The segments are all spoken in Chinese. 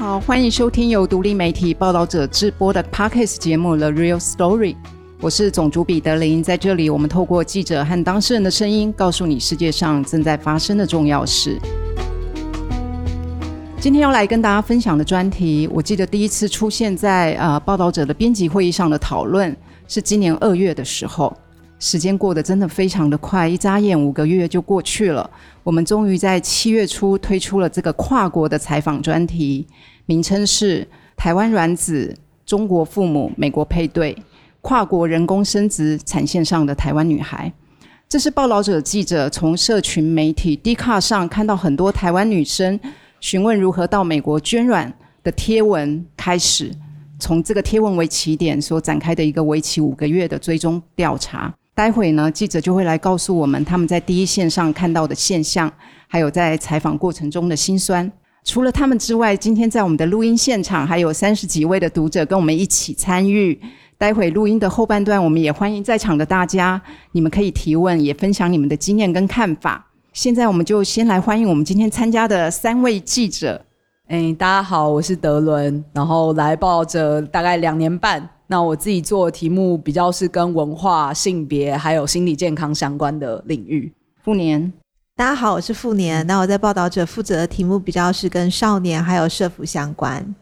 好，欢迎收听由独立媒体报道者制播的 Podcast 节目《The Real Story》。我是总主笔德林，在这里，我们透过记者和当事人的声音，告诉你世界上正在发生的重要事。今天要来跟大家分享的专题，我记得第一次出现在呃报道者的编辑会议上的讨论，是今年二月的时候。时间过得真的非常的快，一眨眼五个月就过去了。我们终于在七月初推出了这个跨国的采访专题，名称是《台湾卵子、中国父母、美国配对、跨国人工生殖产线上的台湾女孩》。这是报道者记者从社群媒体 Dcard 上看到很多台湾女生询问如何到美国捐卵的贴文开始，从这个贴文为起点所展开的一个为期五个月的追踪调查。待会呢，记者就会来告诉我们他们在第一线上看到的现象，还有在采访过程中的辛酸。除了他们之外，今天在我们的录音现场还有三十几位的读者跟我们一起参与。待会录音的后半段，我们也欢迎在场的大家，你们可以提问，也分享你们的经验跟看法。现在我们就先来欢迎我们今天参加的三位记者。哎，大家好，我是德伦，然后来报着大概两年半。那我自己做的题目比较是跟文化、性别还有心理健康相关的领域。富年，大家好，我是富年。那我在报道者负责的题目比较是跟少年还有社福相关。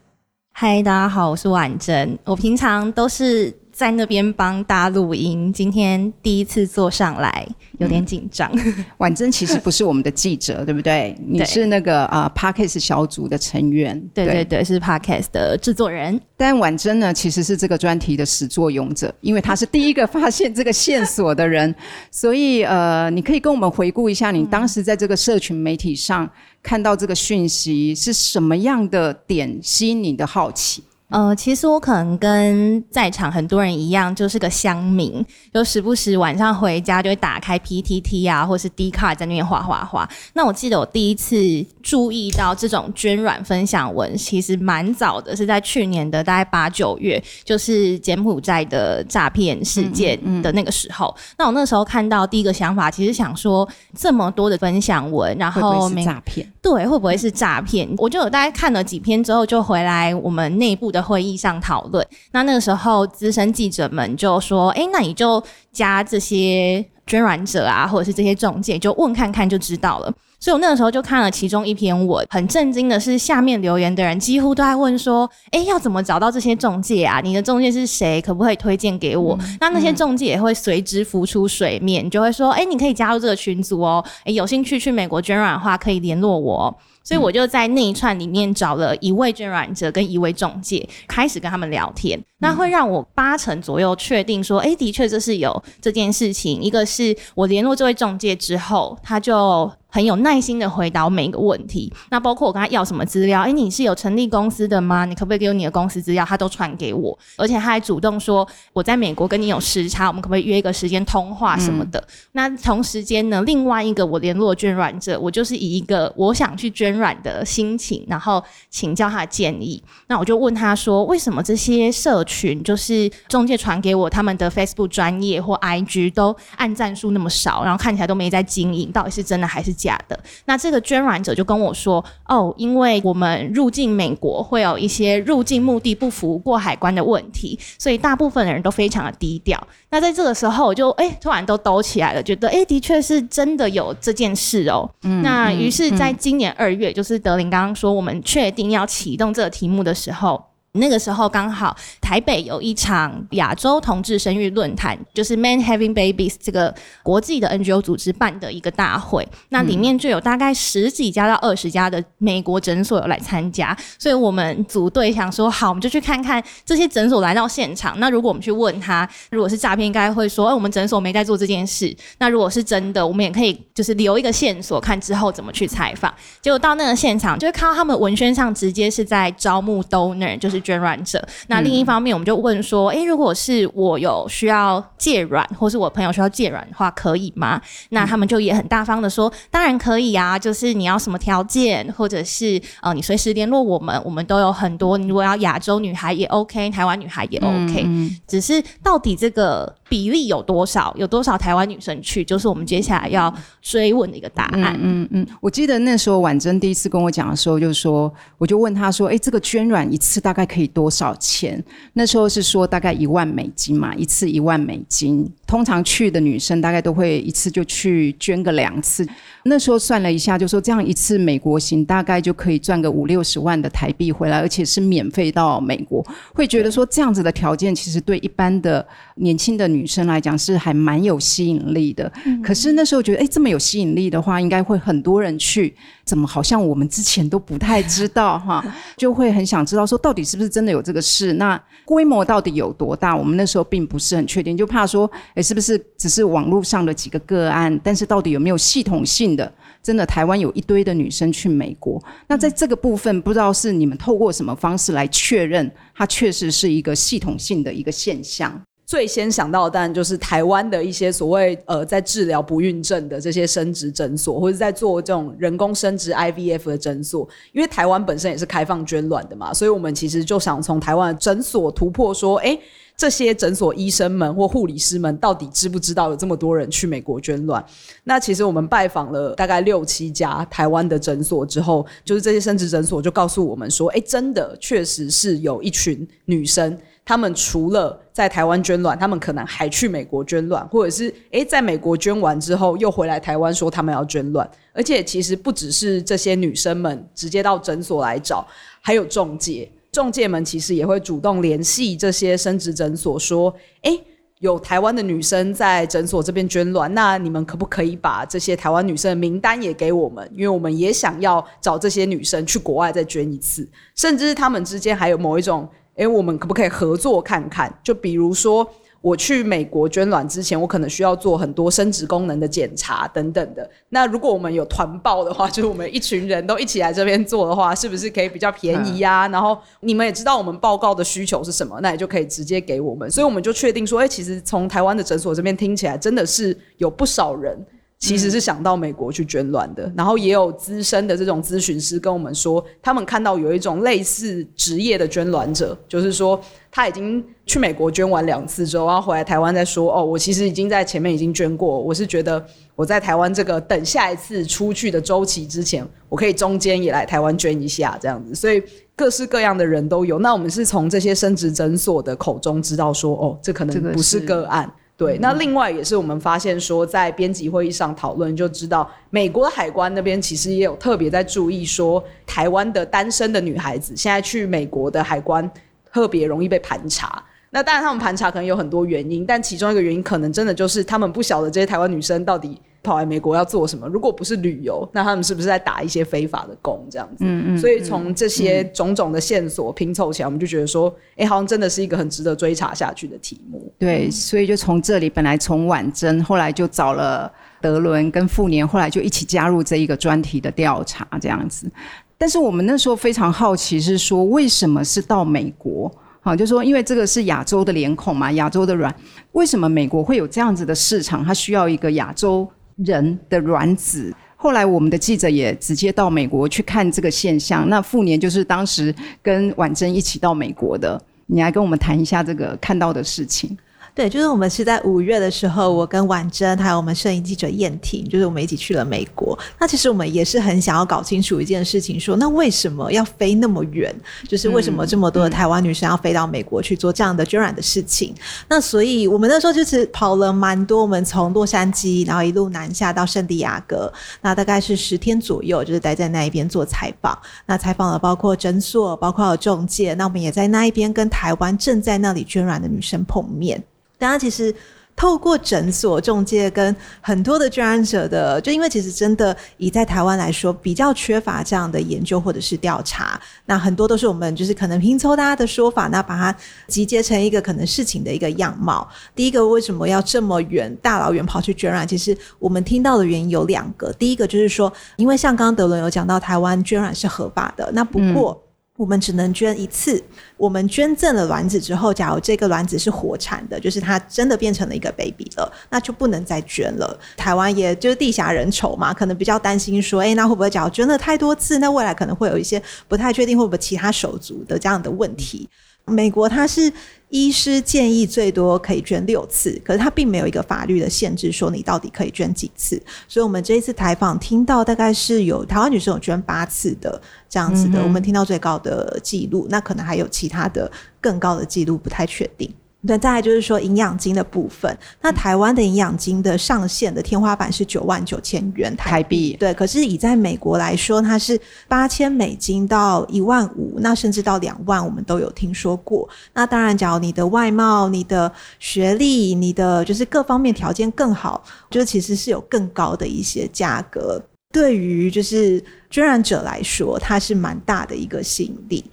嗨，大家好，我是婉珍。我平常都是。在那边帮大家录音，今天第一次坐上来，有点紧张。婉珍其实不是我们的记者，对不对？你是那个啊、uh, Podcast 小组的成员。对对对，是 Parkes 的制作人。但婉珍呢，其实是这个专题的始作俑者，因为她是第一个发现这个线索的人。所以呃，你可以跟我们回顾一下，你当时在这个社群媒体上看到这个讯息是什么样的点吸引你的好奇？呃，其实我可能跟在场很多人一样，就是个乡民，就时不时晚上回家就会打开 PTT 啊，或是 Dcard 在那边画画画。那我记得我第一次注意到这种捐卵分享文，其实蛮早的，是在去年的大概八九月，就是柬埔寨的诈骗事件的那个时候。嗯嗯、那我那时候看到第一个想法，其实想说这么多的分享文，然后没诈骗，对，会不会是诈骗？嗯、我就有大概看了几篇之后，就回来我们内部的。会议上讨论，那那个时候资深记者们就说：“哎，那你就加这些捐卵者啊，或者是这些中介，就问看看就知道了。”所以我那个时候就看了其中一篇文，很震惊的是，下面留言的人几乎都在问说：“哎，要怎么找到这些中介啊？你的中介是谁？可不可以推荐给我？”嗯、那那些中介也会随之浮出水面，嗯、就会说：“哎，你可以加入这个群组哦，哎，有兴趣去美国捐卵的话，可以联络我。”所以我就在那一串里面找了一位捐卵者跟一位中介，开始跟他们聊天。那会让我八成左右确定说，哎，的确这是有这件事情。一个是我联络这位中介之后，他就。很有耐心的回答我每一个问题，那包括我跟他要什么资料，诶，你是有成立公司的吗？你可不可以给我你的公司资料？他都传给我，而且他还主动说我在美国跟你有时差，我们可不可以约一个时间通话什么的？嗯、那同时间呢，另外一个我联络捐软者，我就是以一个我想去捐软的心情，然后请教他的建议。那我就问他说，为什么这些社群就是中介传给我他们的 Facebook 专业或 IG 都按赞数那么少，然后看起来都没在经营，到底是真的还是？假的，那这个捐卵者就跟我说：“哦，因为我们入境美国会有一些入境目的不符过海关的问题，所以大部分的人都非常的低调。那在这个时候，我就哎，突然都抖起来了，觉得哎，的确是真的有这件事哦。嗯，那于是，在今年二月，嗯、就是德林刚刚说我们确定要启动这个题目的时候。”那个时候刚好台北有一场亚洲同志生育论坛，就是 Men Having Babies 这个国际的 NGO 组织办的一个大会，那里面就有大概十几家到二十家的美国诊所有来参加，所以我们组队想说，好，我们就去看看这些诊所来到现场。那如果我们去问他，如果是诈骗，应该会说，哎，我们诊所没在做这件事。那如果是真的，我们也可以就是留一个线索，看之后怎么去采访。结果到那个现场，就会看到他们文宣上直接是在招募 donor，就是。捐卵者，那另一方面，我们就问说，诶、欸，如果是我有需要借卵，或是我朋友需要借卵的话，可以吗？那他们就也很大方的说，当然可以啊，就是你要什么条件，或者是呃，你随时联络我们，我们都有很多。你如果要亚洲女孩也 OK，台湾女孩也 OK，只是到底这个比例有多少？有多少台湾女生去？就是我们接下来要追问的一个答案。嗯嗯，我记得那时候婉珍第一次跟我讲的时候，就是说，我就问她说：“哎，这个捐卵一次大概可以多少钱？”那时候是说大概一万美金嘛，一次一万美金。通常去的女生大概都会一次就去捐个两次。那时候算了一下，就说这样一次美国行大概就可以赚个五六十万的台币回来，而且是免费到美国。会觉得说这样子的条件其实对一般的年轻的女生来讲是还蛮有吸引力的。嗯、可是那时候觉得，哎，这么有吸引力的话，应该会很多人去。怎么好像我们之前都不太知道哈？就会很想知道说到底是不是真的有这个事？那规模到底有多大？我们那时候并不是很确定，就怕说，哎，是不是只是网络上的几个个案？但是到底有没有系统性的？真的台湾有一堆的女生去美国，那在这个部分，不知道是你们透过什么方式来确认，它确实是一个系统性的一个现象。最先想到的当然就是台湾的一些所谓呃在治疗不孕症的这些生殖诊所，或者在做这种人工生殖 IVF 的诊所，因为台湾本身也是开放捐卵的嘛，所以我们其实就想从台湾的诊所突破说，哎，这些诊所医生们或护理师们到底知不知道有这么多人去美国捐卵？那其实我们拜访了大概六七家台湾的诊所之后，就是这些生殖诊所就告诉我们说，哎，真的确实是有一群女生。他们除了在台湾捐卵，他们可能还去美国捐卵，或者是诶，在美国捐完之后又回来台湾说他们要捐卵。而且其实不只是这些女生们直接到诊所来找，还有中介，中介们其实也会主动联系这些生殖诊所，说，诶，有台湾的女生在诊所这边捐卵，那你们可不可以把这些台湾女生的名单也给我们？因为我们也想要找这些女生去国外再捐一次，甚至他们之间还有某一种。诶，我们可不可以合作看看？就比如说，我去美国捐卵之前，我可能需要做很多生殖功能的检查等等的。那如果我们有团报的话，就是我们一群人都一起来这边做的话，是不是可以比较便宜呀？然后你们也知道我们报告的需求是什么，那也就可以直接给我们。所以我们就确定说，诶，其实从台湾的诊所这边听起来，真的是有不少人。其实是想到美国去捐卵的，然后也有资深的这种咨询师跟我们说，他们看到有一种类似职业的捐卵者，就是说他已经去美国捐完两次之后，然后回来台湾再说，哦，我其实已经在前面已经捐过，我是觉得我在台湾这个等下一次出去的周期之前，我可以中间也来台湾捐一下这样子，所以各式各样的人都有。那我们是从这些生殖诊所的口中知道说，哦，这可能不是个案。对，那另外也是我们发现说，在编辑会议上讨论就知道，美国的海关那边其实也有特别在注意说，台湾的单身的女孩子现在去美国的海关特别容易被盘查。那当然他们盘查可能有很多原因，但其中一个原因可能真的就是他们不晓得这些台湾女生到底。跑来美国要做什么？如果不是旅游，那他们是不是在打一些非法的工？这样子，嗯嗯。所以从这些种种的线索拼凑起来，我们就觉得说，哎、欸，好像真的是一个很值得追查下去的题目。对，所以就从这里，本来从婉珍，后来就找了德伦跟富年，后来就一起加入这一个专题的调查，这样子。但是我们那时候非常好奇，是说为什么是到美国？好，就说因为这个是亚洲的脸孔嘛，亚洲的卵，为什么美国会有这样子的市场？它需要一个亚洲。人的卵子，后来我们的记者也直接到美国去看这个现象。那傅年就是当时跟婉珍一起到美国的，你来跟我们谈一下这个看到的事情。对，就是我们是在五月的时候，我跟婉珍还有我们摄影记者燕婷，就是我们一起去了美国。那其实我们也是很想要搞清楚一件事情说，说那为什么要飞那么远？就是为什么这么多的台湾女生要飞到美国去做这样的捐卵的事情？嗯、那所以我们那时候就是跑了蛮多，我们从洛杉矶，然后一路南下到圣地亚哥，那大概是十天左右，就是待在那一边做采访。那采访了包括诊所，包括中介，那我们也在那一边跟台湾正在那里捐卵的女生碰面。大家其实透过诊所、中介跟很多的捐卵者的，就因为其实真的以在台湾来说，比较缺乏这样的研究或者是调查。那很多都是我们就是可能拼凑大家的说法，那把它集结成一个可能事情的一个样貌。第一个，为什么要这么远大老远跑去捐卵？其实我们听到的原因有两个。第一个就是说，因为像刚刚德伦有讲到，台湾捐卵是合法的。那不过。我们只能捐一次。我们捐赠了卵子之后，假如这个卵子是活产的，就是它真的变成了一个 baby 了，那就不能再捐了。台湾也就是地狭人稠嘛，可能比较担心说，诶，那会不会假如捐了太多次，那未来可能会有一些不太确定，会不会其他手足的这样的问题。美国它是医师建议最多可以捐六次，可是它并没有一个法律的限制说你到底可以捐几次。所以我们这一次采访听到大概是有台湾女生有捐八次的这样子的，嗯、我们听到最高的记录，那可能还有其他的更高的记录，不太确定。对，再来就是说营养金的部分。那台湾的营养金的上限的天花板是九万九千元台币，对。可是以在美国来说，它是八千美金到一万五，那甚至到两万，我们都有听说过。那当然，假如你的外貌、你的学历、你的就是各方面条件更好，就其实是有更高的一些价格。对于就是捐卵者来说，它是蛮大的一个吸引力。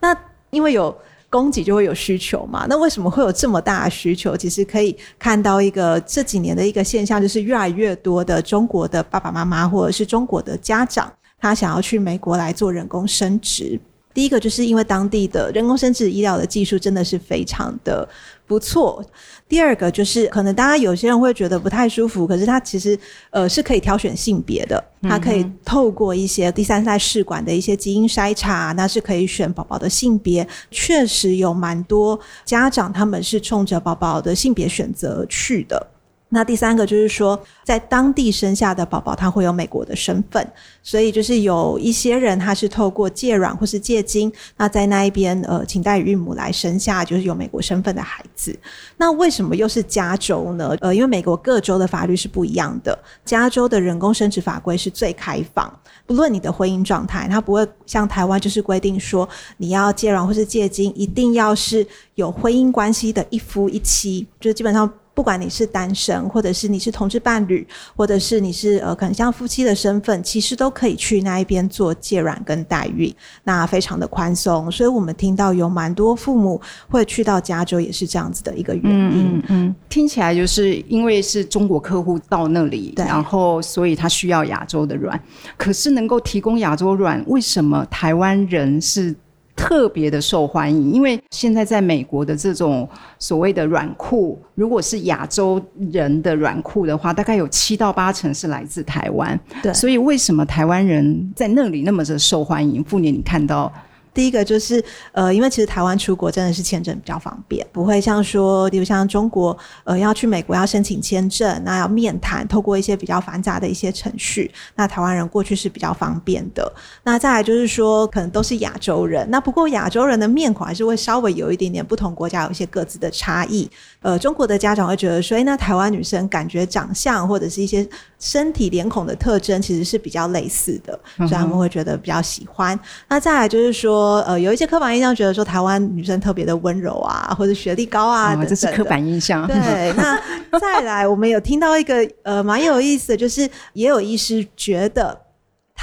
那因为有。供给就会有需求嘛？那为什么会有这么大的需求？其实可以看到一个这几年的一个现象，就是越来越多的中国的爸爸妈妈或者是中国的家长，他想要去美国来做人工生殖。第一个就是因为当地的人工生殖医疗的技术真的是非常的不错。第二个就是可能大家有些人会觉得不太舒服，可是它其实呃是可以挑选性别的，它可以透过一些第三代试管的一些基因筛查，那是可以选宝宝的性别。确实有蛮多家长他们是冲着宝宝的性别选择去的。那第三个就是说，在当地生下的宝宝，他会有美国的身份，所以就是有一些人他是透过借卵或是借精，那在那一边呃，请代孕母来生下就是有美国身份的孩子。那为什么又是加州呢？呃，因为美国各州的法律是不一样的，加州的人工生殖法规是最开放，不论你的婚姻状态，它不会像台湾就是规定说你要借卵或是借精，一定要是有婚姻关系的一夫一妻，就是基本上。不管你是单身，或者是你是同志伴侣，或者是你是呃可能像夫妻的身份，其实都可以去那一边做借卵跟代孕，那非常的宽松。所以我们听到有蛮多父母会去到加州，也是这样子的一个原因。嗯，嗯，听起来就是因为是中国客户到那里，然后所以他需要亚洲的卵，可是能够提供亚洲卵，为什么台湾人是？特别的受欢迎，因为现在在美国的这种所谓的软库，如果是亚洲人的软库的话，大概有七到八成是来自台湾。对，所以为什么台湾人在那里那么的受欢迎？傅年，你看到？第一个就是，呃，因为其实台湾出国真的是签证比较方便，不会像说，比如像中国，呃，要去美国要申请签证，那要面谈，透过一些比较繁杂的一些程序，那台湾人过去是比较方便的。那再来就是说，可能都是亚洲人，那不过亚洲人的面孔还是会稍微有一点点不同国家有一些各自的差异。呃，中国的家长会觉得说，诶，那台湾女生感觉长相或者是一些身体脸孔的特征其实是比较类似的，所以他们会觉得比较喜欢。那再来就是说。呃，有一些刻板印象，觉得说台湾女生特别的温柔啊，或者学历高啊等等，这是刻板印象。对，那 再来，我们有听到一个呃蛮有意思的，就是也有医师觉得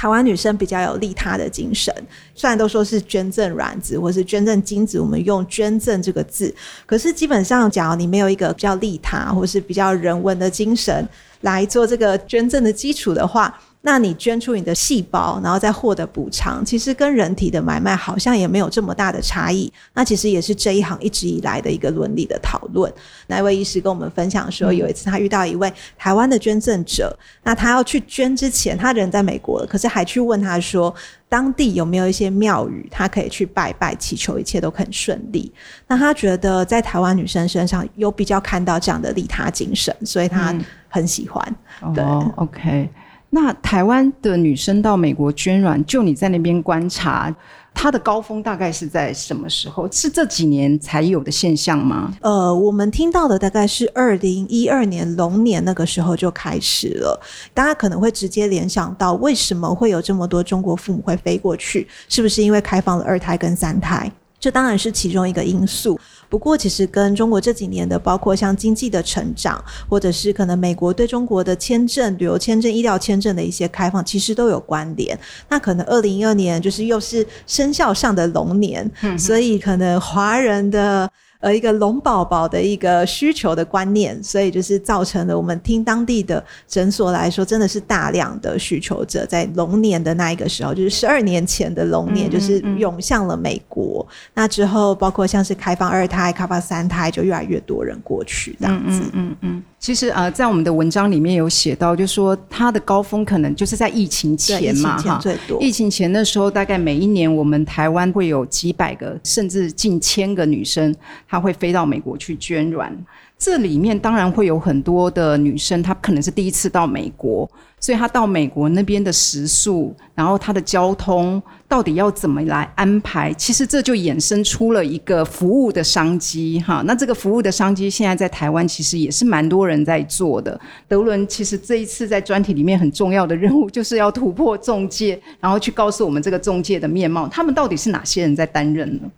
台湾女生比较有利他的精神。虽然都说是捐赠卵子或是捐赠精子，我们用捐赠这个字，可是基本上，假如你没有一个比较利他或是比较人文的精神来做这个捐赠的基础的话。那你捐出你的细胞，然后再获得补偿，其实跟人体的买卖好像也没有这么大的差异。那其实也是这一行一直以来的一个伦理的讨论。那一位医师跟我们分享说，有一次他遇到一位台湾的捐赠者，那他要去捐之前，他人在美国了，可是还去问他说，当地有没有一些庙宇，他可以去拜拜，祈求一切都很顺利。那他觉得在台湾女生身上有比较看到这样的利他精神，所以他很喜欢。嗯、对、哦，OK。那台湾的女生到美国捐卵，就你在那边观察，她的高峰大概是在什么时候？是这几年才有的现象吗？呃，我们听到的大概是二零一二年龙年那个时候就开始了。大家可能会直接联想到，为什么会有这么多中国父母会飞过去？是不是因为开放了二胎跟三胎？这当然是其中一个因素，不过其实跟中国这几年的，包括像经济的成长，或者是可能美国对中国的签证、旅游签证、医疗签证的一些开放，其实都有关联。那可能二零一二年就是又是生肖上的龙年，嗯，所以可能华人的。呃，一个龙宝宝的一个需求的观念，所以就是造成了我们听当地的诊所来说，真的是大量的需求者在龙年的那一个时候，就是十二年前的龙年，就是涌向了美国。嗯嗯嗯。那之后，包括像是开放二胎、开放三胎，就越来越多人过去这样子。嗯嗯嗯。其实呃，在我们的文章里面有写到，就是说它的高峰可能就是在疫情前嘛，哈，最多。疫情前的时候，大概每一年我们台湾会有几百个，甚至近千个女生，她会飞到美国去捐卵。这里面当然会有很多的女生，她可能是第一次到美国，所以她到美国那边的食宿，然后她的交通到底要怎么来安排？其实这就衍生出了一个服务的商机，哈。那这个服务的商机现在在台湾其实也是蛮多人在做的。德伦其实这一次在专题里面很重要的任务，就是要突破中介，然后去告诉我们这个中介的面貌，他们到底是哪些人在担任呢？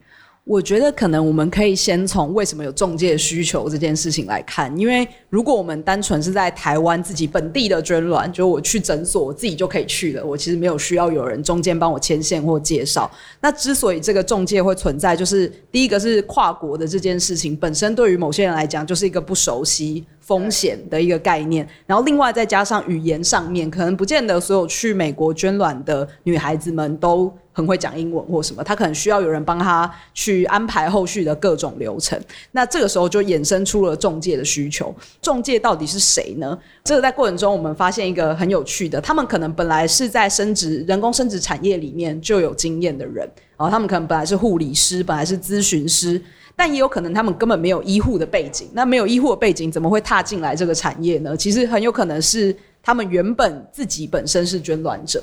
我觉得可能我们可以先从为什么有中介需求这件事情来看，因为如果我们单纯是在台湾自己本地的捐卵，就我去诊所我自己就可以去了，我其实没有需要有人中间帮我牵线或介绍。那之所以这个中介会存在，就是第一个是跨国的这件事情本身对于某些人来讲就是一个不熟悉风险的一个概念，然后另外再加上语言上面，可能不见得所有去美国捐卵的女孩子们都。很会讲英文或什么，他可能需要有人帮他去安排后续的各种流程。那这个时候就衍生出了中介的需求。中介到底是谁呢？这个在过程中我们发现一个很有趣的，他们可能本来是在生殖人工生殖产业里面就有经验的人，然后他们可能本来是护理师，本来是咨询师，但也有可能他们根本没有医护的背景。那没有医护的背景，怎么会踏进来这个产业呢？其实很有可能是他们原本自己本身是捐卵者。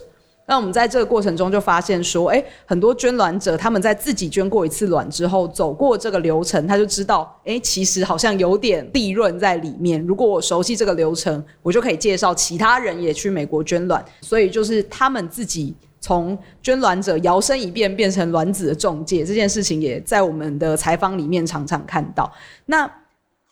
那我们在这个过程中就发现说，哎，很多捐卵者他们在自己捐过一次卵之后，走过这个流程，他就知道，哎，其实好像有点利润在里面。如果我熟悉这个流程，我就可以介绍其他人也去美国捐卵。所以就是他们自己从捐卵者摇身一变变成卵子的中介这件事情，也在我们的采访里面常常看到。那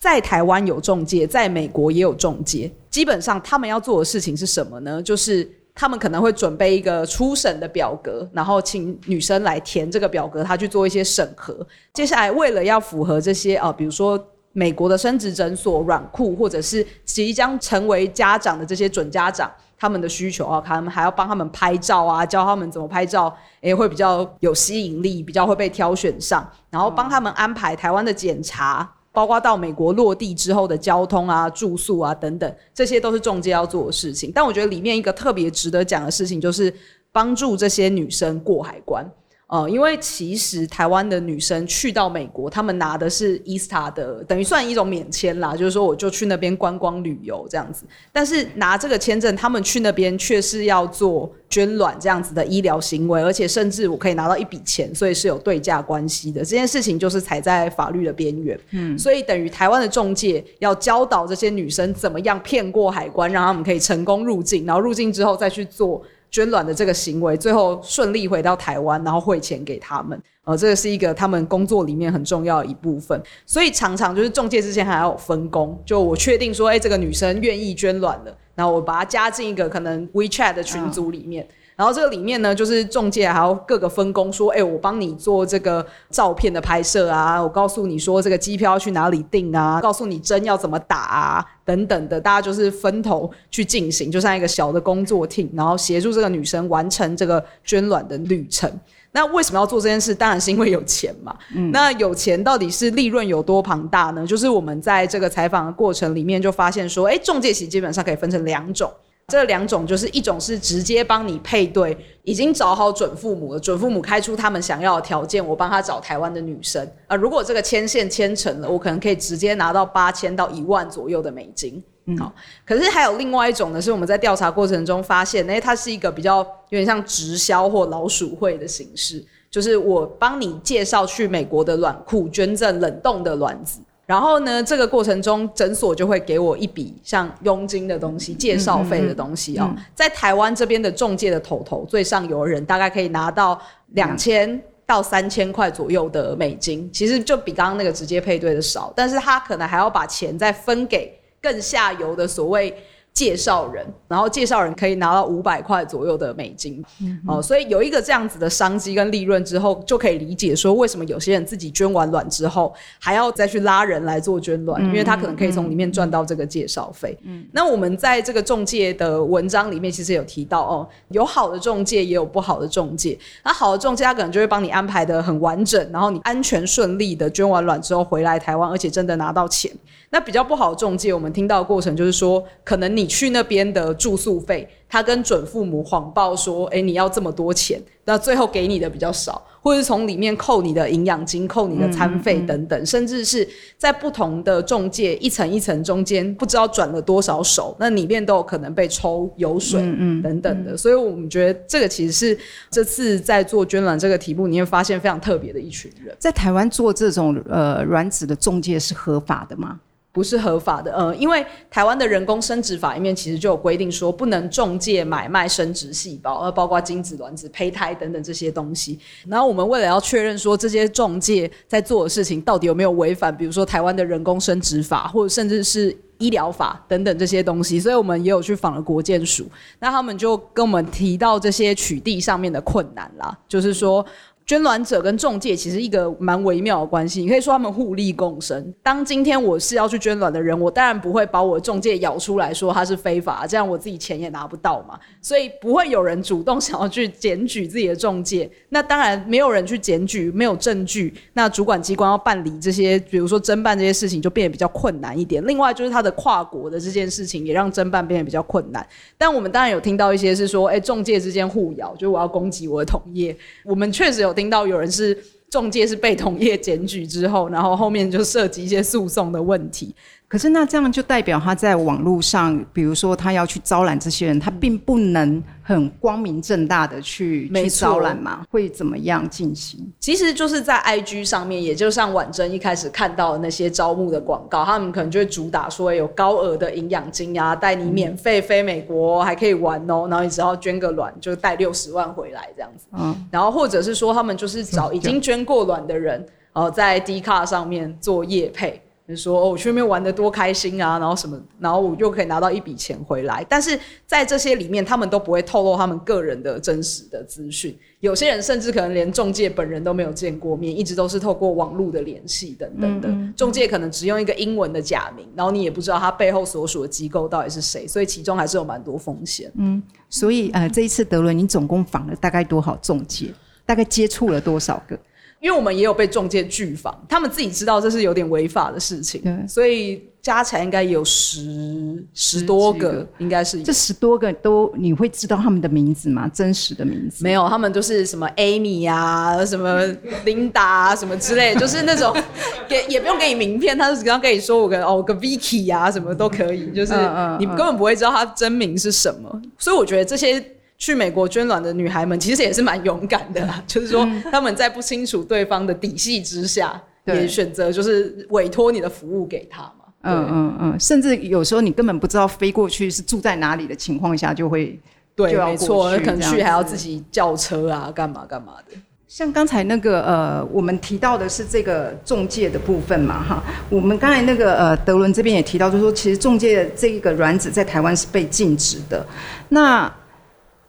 在台湾有中介，在美国也有中介，基本上他们要做的事情是什么呢？就是。他们可能会准备一个初审的表格，然后请女生来填这个表格，她去做一些审核。接下来，为了要符合这些啊，比如说美国的生殖诊所、软库，或者是即将成为家长的这些准家长，他们的需求啊，他们还要帮他们拍照啊，教他们怎么拍照，诶，会比较有吸引力，比较会被挑选上，然后帮他们安排台湾的检查。包括到美国落地之后的交通啊、住宿啊等等，这些都是中介要做的事情。但我觉得里面一个特别值得讲的事情，就是帮助这些女生过海关。呃，因为其实台湾的女生去到美国，她们拿的是 ESTA 的，等于算一种免签啦，就是说我就去那边观光旅游这样子。但是拿这个签证，她们去那边却是要做捐卵这样子的医疗行为，而且甚至我可以拿到一笔钱，所以是有对价关系的。这件事情就是踩在法律的边缘，嗯，所以等于台湾的中介要教导这些女生怎么样骗过海关，让他们可以成功入境，然后入境之后再去做。捐卵的这个行为，最后顺利回到台湾，然后汇钱给他们，呃，这个是一个他们工作里面很重要的一部分。所以常常就是中介之前还要有分工，就我确定说，哎、欸，这个女生愿意捐卵了，然后我把她加进一个可能 WeChat 的群组里面。然后这个里面呢，就是中介还要各个分工，说，哎，我帮你做这个照片的拍摄啊，我告诉你说这个机票要去哪里订啊，告诉你针要怎么打啊，等等的，大家就是分头去进行，就像一个小的工作 team，然后协助这个女生完成这个捐卵的旅程。那为什么要做这件事？当然是因为有钱嘛。嗯。那有钱到底是利润有多庞大呢？就是我们在这个采访的过程里面就发现说，哎，中介其实基本上可以分成两种。这两种就是一种是直接帮你配对，已经找好准父母了，准父母开出他们想要的条件，我帮他找台湾的女生啊。如果这个牵线牵成了，我可能可以直接拿到八千到一万左右的美金。嗯，好。可是还有另外一种呢，是我们在调查过程中发现，诶，它是一个比较有点像直销或老鼠会的形式，就是我帮你介绍去美国的卵库捐赠冷冻的卵子。然后呢，这个过程中诊所就会给我一笔像佣金的东西、介绍费的东西哦。嗯嗯嗯、在台湾这边的中介的头头最上游的人，大概可以拿到两千到三千块左右的美金，其实就比刚刚那个直接配对的少，但是他可能还要把钱再分给更下游的所谓介绍人，然后介绍人可以拿到五百块左右的美金。嗯、哦，所以有一个这样子的商机跟利润之后，就可以理解说为什么有些人自己捐完卵之后还要再去拉人来做捐卵，嗯、因为他可能可以从里面赚到这个介绍费。嗯，那我们在这个中介的文章里面其实有提到哦，有好的中介也有不好的中介。那好的中介他可能就会帮你安排的很完整，然后你安全顺利的捐完卵之后回来台湾，而且真的拿到钱。那比较不好的中介，我们听到的过程就是说，可能你去那边的住宿费，他跟准父母谎报说，哎、欸，你要这么多钱，那最后给你的比较少，或者是从里面扣你的营养金、扣你的餐费等等，嗯嗯、甚至是在不同的中介一层一层中间，不知道转了多少手，那里面都有可能被抽油水等等的。所以我们觉得这个其实是这次在做捐卵这个题目，你会发现非常特别的一群人。在台湾做这种呃卵子的中介是合法的吗？不是合法的，呃，因为台湾的人工生殖法里面其实就有规定说，不能中介买卖生殖细胞，呃，包括精子、卵子、胚胎等等这些东西。然后我们为了要确认说这些中介在做的事情到底有没有违反，比如说台湾的人工生殖法，或者甚至是医疗法等等这些东西，所以我们也有去访了国健署，那他们就跟我们提到这些取缔上面的困难啦，就是说。捐卵者跟中介其实一个蛮微妙的关系，你可以说他们互利共生。当今天我是要去捐卵的人，我当然不会把我的仲介咬出来说他是非法，这样我自己钱也拿不到嘛。所以不会有人主动想要去检举自己的中介。那当然没有人去检举，没有证据，那主管机关要办理这些，比如说侦办这些事情就变得比较困难一点。另外就是他的跨国的这件事情也让侦办变得比较困难。但我们当然有听到一些是说，哎、欸，仲介之间互咬，就是我要攻击我的同业。我们确实有。听到有人是中介，是被同业检举之后，然后后面就涉及一些诉讼的问题。可是那这样就代表他在网络上，比如说他要去招揽这些人，他并不能很光明正大的去去招揽嘛？会怎么样进行？其实就是在 IG 上面，也就像婉珍一开始看到的那些招募的广告，他们可能就会主打说有高额的营养金呀，带你免费飞美国，还可以玩哦，然后你只要捐个卵就带六十万回来这样子。嗯，然后或者是说他们就是找已经捐过卵的人，呃，在 Dcard 上面做业配。就说，哦，我去那边玩的多开心啊，然后什么，然后我又可以拿到一笔钱回来。但是在这些里面，他们都不会透露他们个人的真实的资讯。有些人甚至可能连中介本人都没有见过面，一直都是透过网络的联系等等的。嗯嗯、仲介可能只用一个英文的假名，然后你也不知道他背后所属的机构到底是谁，所以其中还是有蛮多风险。嗯，所以呃，这一次德伦，你总共访了大概多少中介？大概接触了多少个？因为我们也有被中介拒访，他们自己知道这是有点违法的事情，对所以加起来应该有十十多个，个应该是这十多个都你会知道他们的名字吗？真实的名字？没有，他们都是什么 Amy 啊，什么 Linda 啊，什么之类，就是那种 也也不用给你名片，他就只刚跟你说我个哦我个 Vicky 啊，什么都可以，就是你根本不会知道他真名是什么，所以我觉得这些。去美国捐卵的女孩们其实也是蛮勇敢的啦，就是说他们在不清楚对方的底细之下，也选择就是委托你的服务给他嘛。嗯嗯嗯，甚至有时候你根本不知道飞过去是住在哪里的情况下，就会对，没错，可能去还要自己叫车啊，干嘛干嘛的。像刚才那个呃，我们提到的是这个中介的部分嘛，哈，我们刚才那个呃，德伦这边也提到，就是说其实中介这个卵子在台湾是被禁止的，那。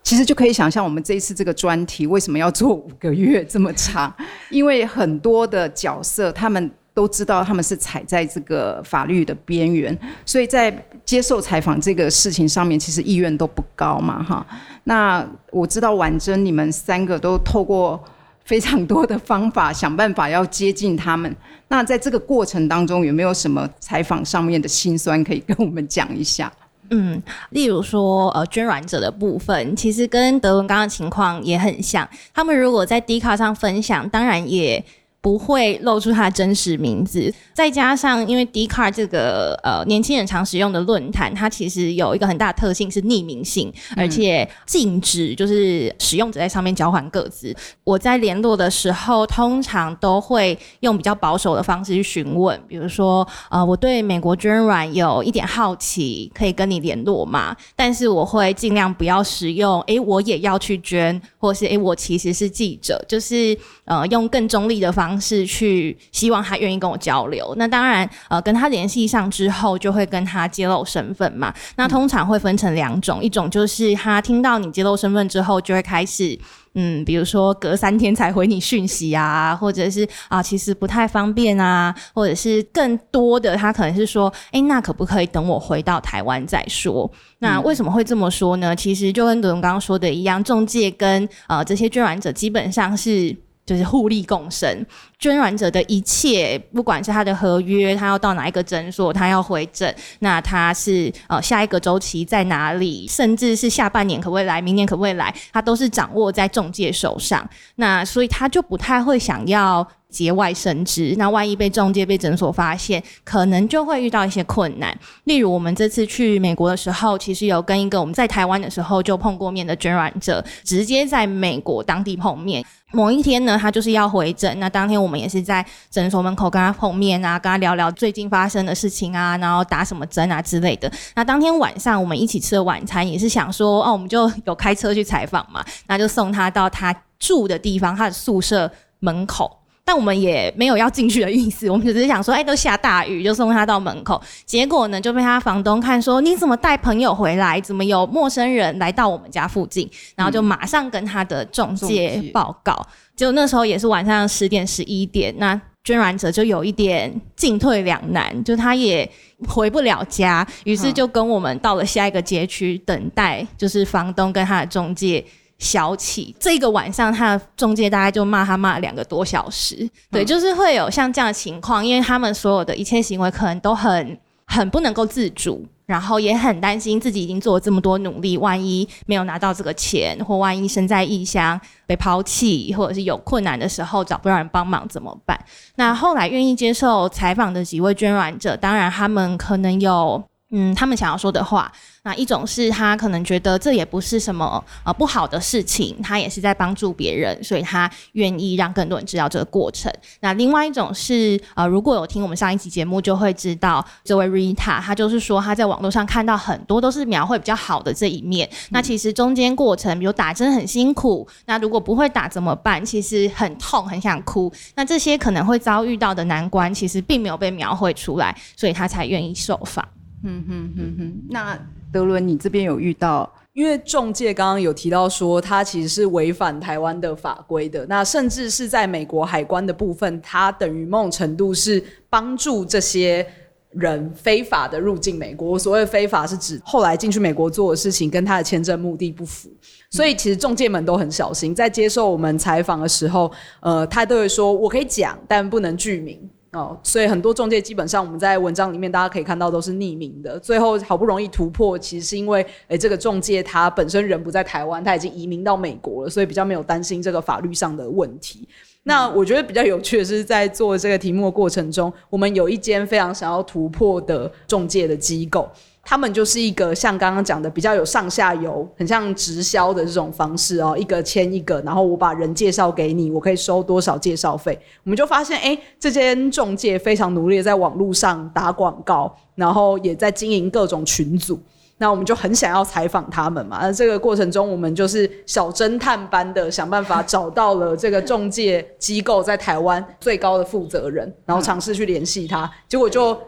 其实就可以想象，我们这一次这个专题为什么要做五个月这么长？因为很多的角色，他们都知道他们是踩在这个法律的边缘，所以在接受采访这个事情上面，其实意愿都不高嘛，哈。那我知道婉珍，你们三个都透过非常多的方法，想办法要接近他们。那在这个过程当中，有没有什么采访上面的辛酸可以跟我们讲一下？嗯，例如说，呃，捐卵者的部分，其实跟德文刚刚的情况也很像。他们如果在 D 卡上分享，当然也。不会露出他的真实名字，再加上因为 Dcard 这个呃年轻人常使用的论坛，它其实有一个很大的特性是匿名性，而且禁止就是使用者在上面交换个资。我在联络的时候，通常都会用比较保守的方式去询问，比如说呃我对美国捐卵有一点好奇，可以跟你联络吗？但是我会尽量不要使用，诶我也要去捐。或是诶、欸，我其实是记者，就是呃用更中立的方式去希望他愿意跟我交流。那当然呃跟他联系上之后，就会跟他揭露身份嘛。那通常会分成两种，一种就是他听到你揭露身份之后，就会开始。嗯，比如说隔三天才回你讯息啊，或者是啊，其实不太方便啊，或者是更多的，他可能是说，哎，那可不可以等我回到台湾再说？那为什么会这么说呢？其实就跟德荣刚刚说的一样，中介跟呃这些捐卵者基本上是。就是互利共生，捐卵者的一切，不管是他的合约，他要到哪一个诊所，他要回诊，那他是呃下一个周期在哪里，甚至是下半年可不可以来，明年可不可以来，他都是掌握在中介手上。那所以他就不太会想要节外生枝。那万一被中介、被诊所发现，可能就会遇到一些困难。例如我们这次去美国的时候，其实有跟一个我们在台湾的时候就碰过面的捐卵者，直接在美国当地碰面。某一天呢，他就是要回诊。那当天我们也是在诊所门口跟他碰面啊，跟他聊聊最近发生的事情啊，然后打什么针啊之类的。那当天晚上我们一起吃了晚餐，也是想说哦，我们就有开车去采访嘛，那就送他到他住的地方，他的宿舍门口。但我们也没有要进去的意思，我们只是想说，哎、都下大雨，就送他到门口。结果呢，就被他房东看说，你怎么带朋友回来？怎么有陌生人来到我们家附近？然后就马上跟他的中介报告。嗯、就那时候也是晚上十点十一点，那捐卵者就有一点进退两难，就他也回不了家，于是就跟我们到了下一个街区等待，就是房东跟他的中介。小起这个晚上，他的中介大概就骂他骂了两个多小时。对，就是会有像这样的情况，因为他们所有的一切行为可能都很很不能够自主，然后也很担心自己已经做了这么多努力，万一没有拿到这个钱，或万一身在异乡被抛弃，或者是有困难的时候找不到人帮忙怎么办？那后来愿意接受采访的几位捐卵者，当然他们可能有嗯，他们想要说的话。那一种是他可能觉得这也不是什么呃不好的事情，他也是在帮助别人，所以他愿意让更多人知道这个过程。那另外一种是呃，如果有听我们上一期节目，就会知道这位 Rita，他就是说他在网络上看到很多都是描绘比较好的这一面。那其实中间过程，比如打针很辛苦，那如果不会打怎么办？其实很痛，很想哭。那这些可能会遭遇到的难关，其实并没有被描绘出来，所以他才愿意受访。嗯哼哼哼，那。德伦，你这边有遇到？因为中介刚刚有提到说，他其实是违反台湾的法规的。那甚至是在美国海关的部分，他等于某种程度是帮助这些人非法的入境美国。所谓非法，是指后来进去美国做的事情跟他的签证目的不符。所以其实中介们都很小心，在接受我们采访的时候，呃，他都会说：“我可以讲，但不能具名。”哦，所以很多中介基本上我们在文章里面大家可以看到都是匿名的。最后好不容易突破，其实是因为，诶，这个中介他本身人不在台湾，他已经移民到美国了，所以比较没有担心这个法律上的问题。那我觉得比较有趣的是，在做这个题目的过程中，我们有一间非常想要突破的中介的机构。他们就是一个像刚刚讲的比较有上下游，很像直销的这种方式哦，一个签一个，然后我把人介绍给你，我可以收多少介绍费。我们就发现，哎，这间中介非常努力在网络上打广告，然后也在经营各种群组。那我们就很想要采访他们嘛。那这个过程中，我们就是小侦探般的想办法找到了这个中介机构在台湾最高的负责人，然后尝试去联系他，结果就。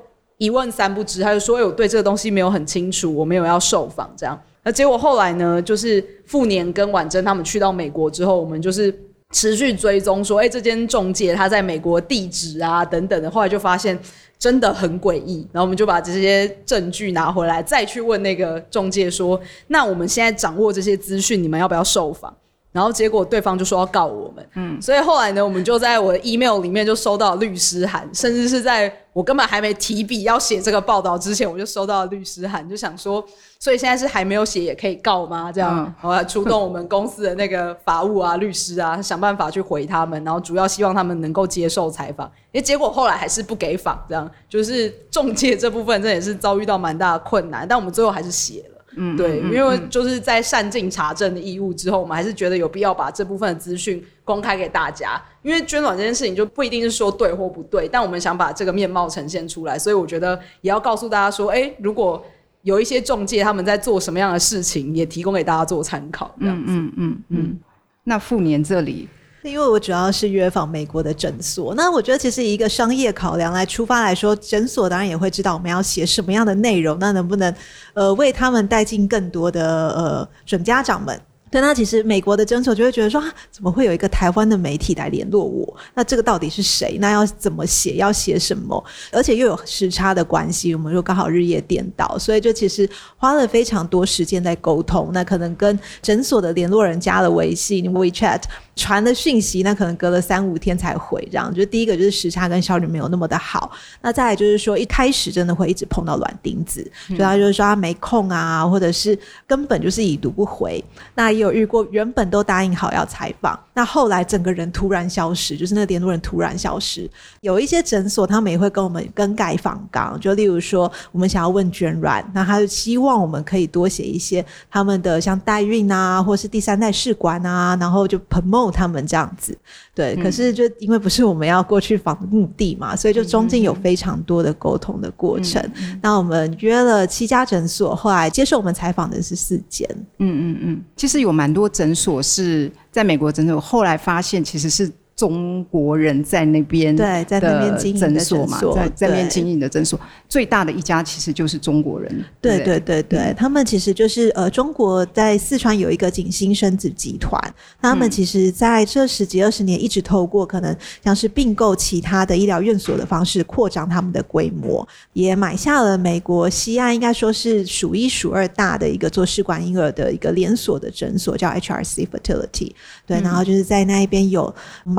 一问三不知，他就说：“哎，我对这个东西没有很清楚，我没有要受访这样。”那结果后来呢，就是傅年跟婉珍他们去到美国之后，我们就是持续追踪，说：“哎，这间中介他在美国地址啊等等的。”后来就发现真的很诡异，然后我们就把这些证据拿回来，再去问那个中介说：“那我们现在掌握这些资讯，你们要不要受访？”然后结果对方就说要告我们，嗯，所以后来呢，我们就在我的 email 里面就收到律师函，甚至是在我根本还没提笔要写这个报道之前，我就收到了律师函，就想说，所以现在是还没有写也可以告吗？这样，然后来出动我们公司的那个法务啊、律师啊，想办法去回他们，然后主要希望他们能够接受采访，因为结果后来还是不给访，这样。就是中介这部分，这也是遭遇到蛮大的困难，但我们最后还是写了。嗯，对，因为就是在善尽查证的义务之后，我们还是觉得有必要把这部分的资讯公开给大家。因为捐卵这件事情就不一定是说对或不对，但我们想把这个面貌呈现出来，所以我觉得也要告诉大家说，哎，如果有一些中介他们在做什么样的事情，也提供给大家做参考。这样子。嗯嗯嗯嗯。那富年这里。因为我主要是约访美国的诊所，那我觉得其实以一个商业考量来出发来说，诊所当然也会知道我们要写什么样的内容，那能不能呃为他们带进更多的呃准家长们。对，那其实美国的诊所就会觉得说，怎么会有一个台湾的媒体来联络我？那这个到底是谁？那要怎么写？要写什么？而且又有时差的关系，我们又刚好日夜颠倒，所以就其实花了非常多时间在沟通。那可能跟诊所的联络人加了微信 WeChat。传的讯息，那可能隔了三五天才回，这样就第一个就是时差跟效率没有那么的好。那再来就是说，一开始真的会一直碰到软钉子，所以他就是说他没空啊，或者是根本就是已读不回。那也有遇过原本都答应好要采访，那后来整个人突然消失，就是那个联络人突然消失。有一些诊所他们也会跟我们更改访纲，就例如说我们想要问捐卵，那他就希望我们可以多写一些他们的像代孕啊，或是第三代试管啊，然后就 promote。他们这样子，对，可是就因为不是我们要过去访的目的嘛，所以就中间有非常多的沟通的过程。那我们约了七家诊所，后来接受我们采访的是四间。嗯嗯嗯，其实有蛮多诊所是在美国诊所，后来发现其实是。中国人在那边对，在那边经营的诊所嘛，在在那边经营的诊所，最大的一家其实就是中国人。对对对？对，嗯、他们其实就是呃，中国在四川有一个景星生子集团，他们其实在这十几二十年一直透过可能像是并购其他的医疗院所的方式扩张他们的规模，也买下了美国西岸应该说是数一数二大的一个做试管婴儿的一个连锁的诊所，叫 HRC Fertility。对，然后就是在那一边有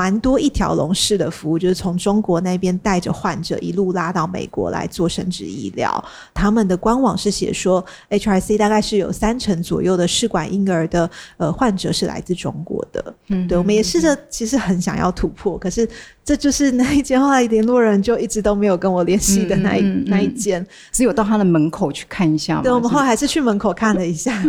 蛮。多一条龙式的服务，就是从中国那边带着患者一路拉到美国来做生殖医疗。他们的官网是写说，HRC 大概是有三成左右的试管婴儿的呃患者是来自中国的。嗯，对，我们也试着其实很想要突破，可是。这就是那一间，后来联络人就一直都没有跟我联系的那一、嗯嗯嗯、那一间，只有到他的门口去看一下嘛。对，我们后来还是去门口看了一下。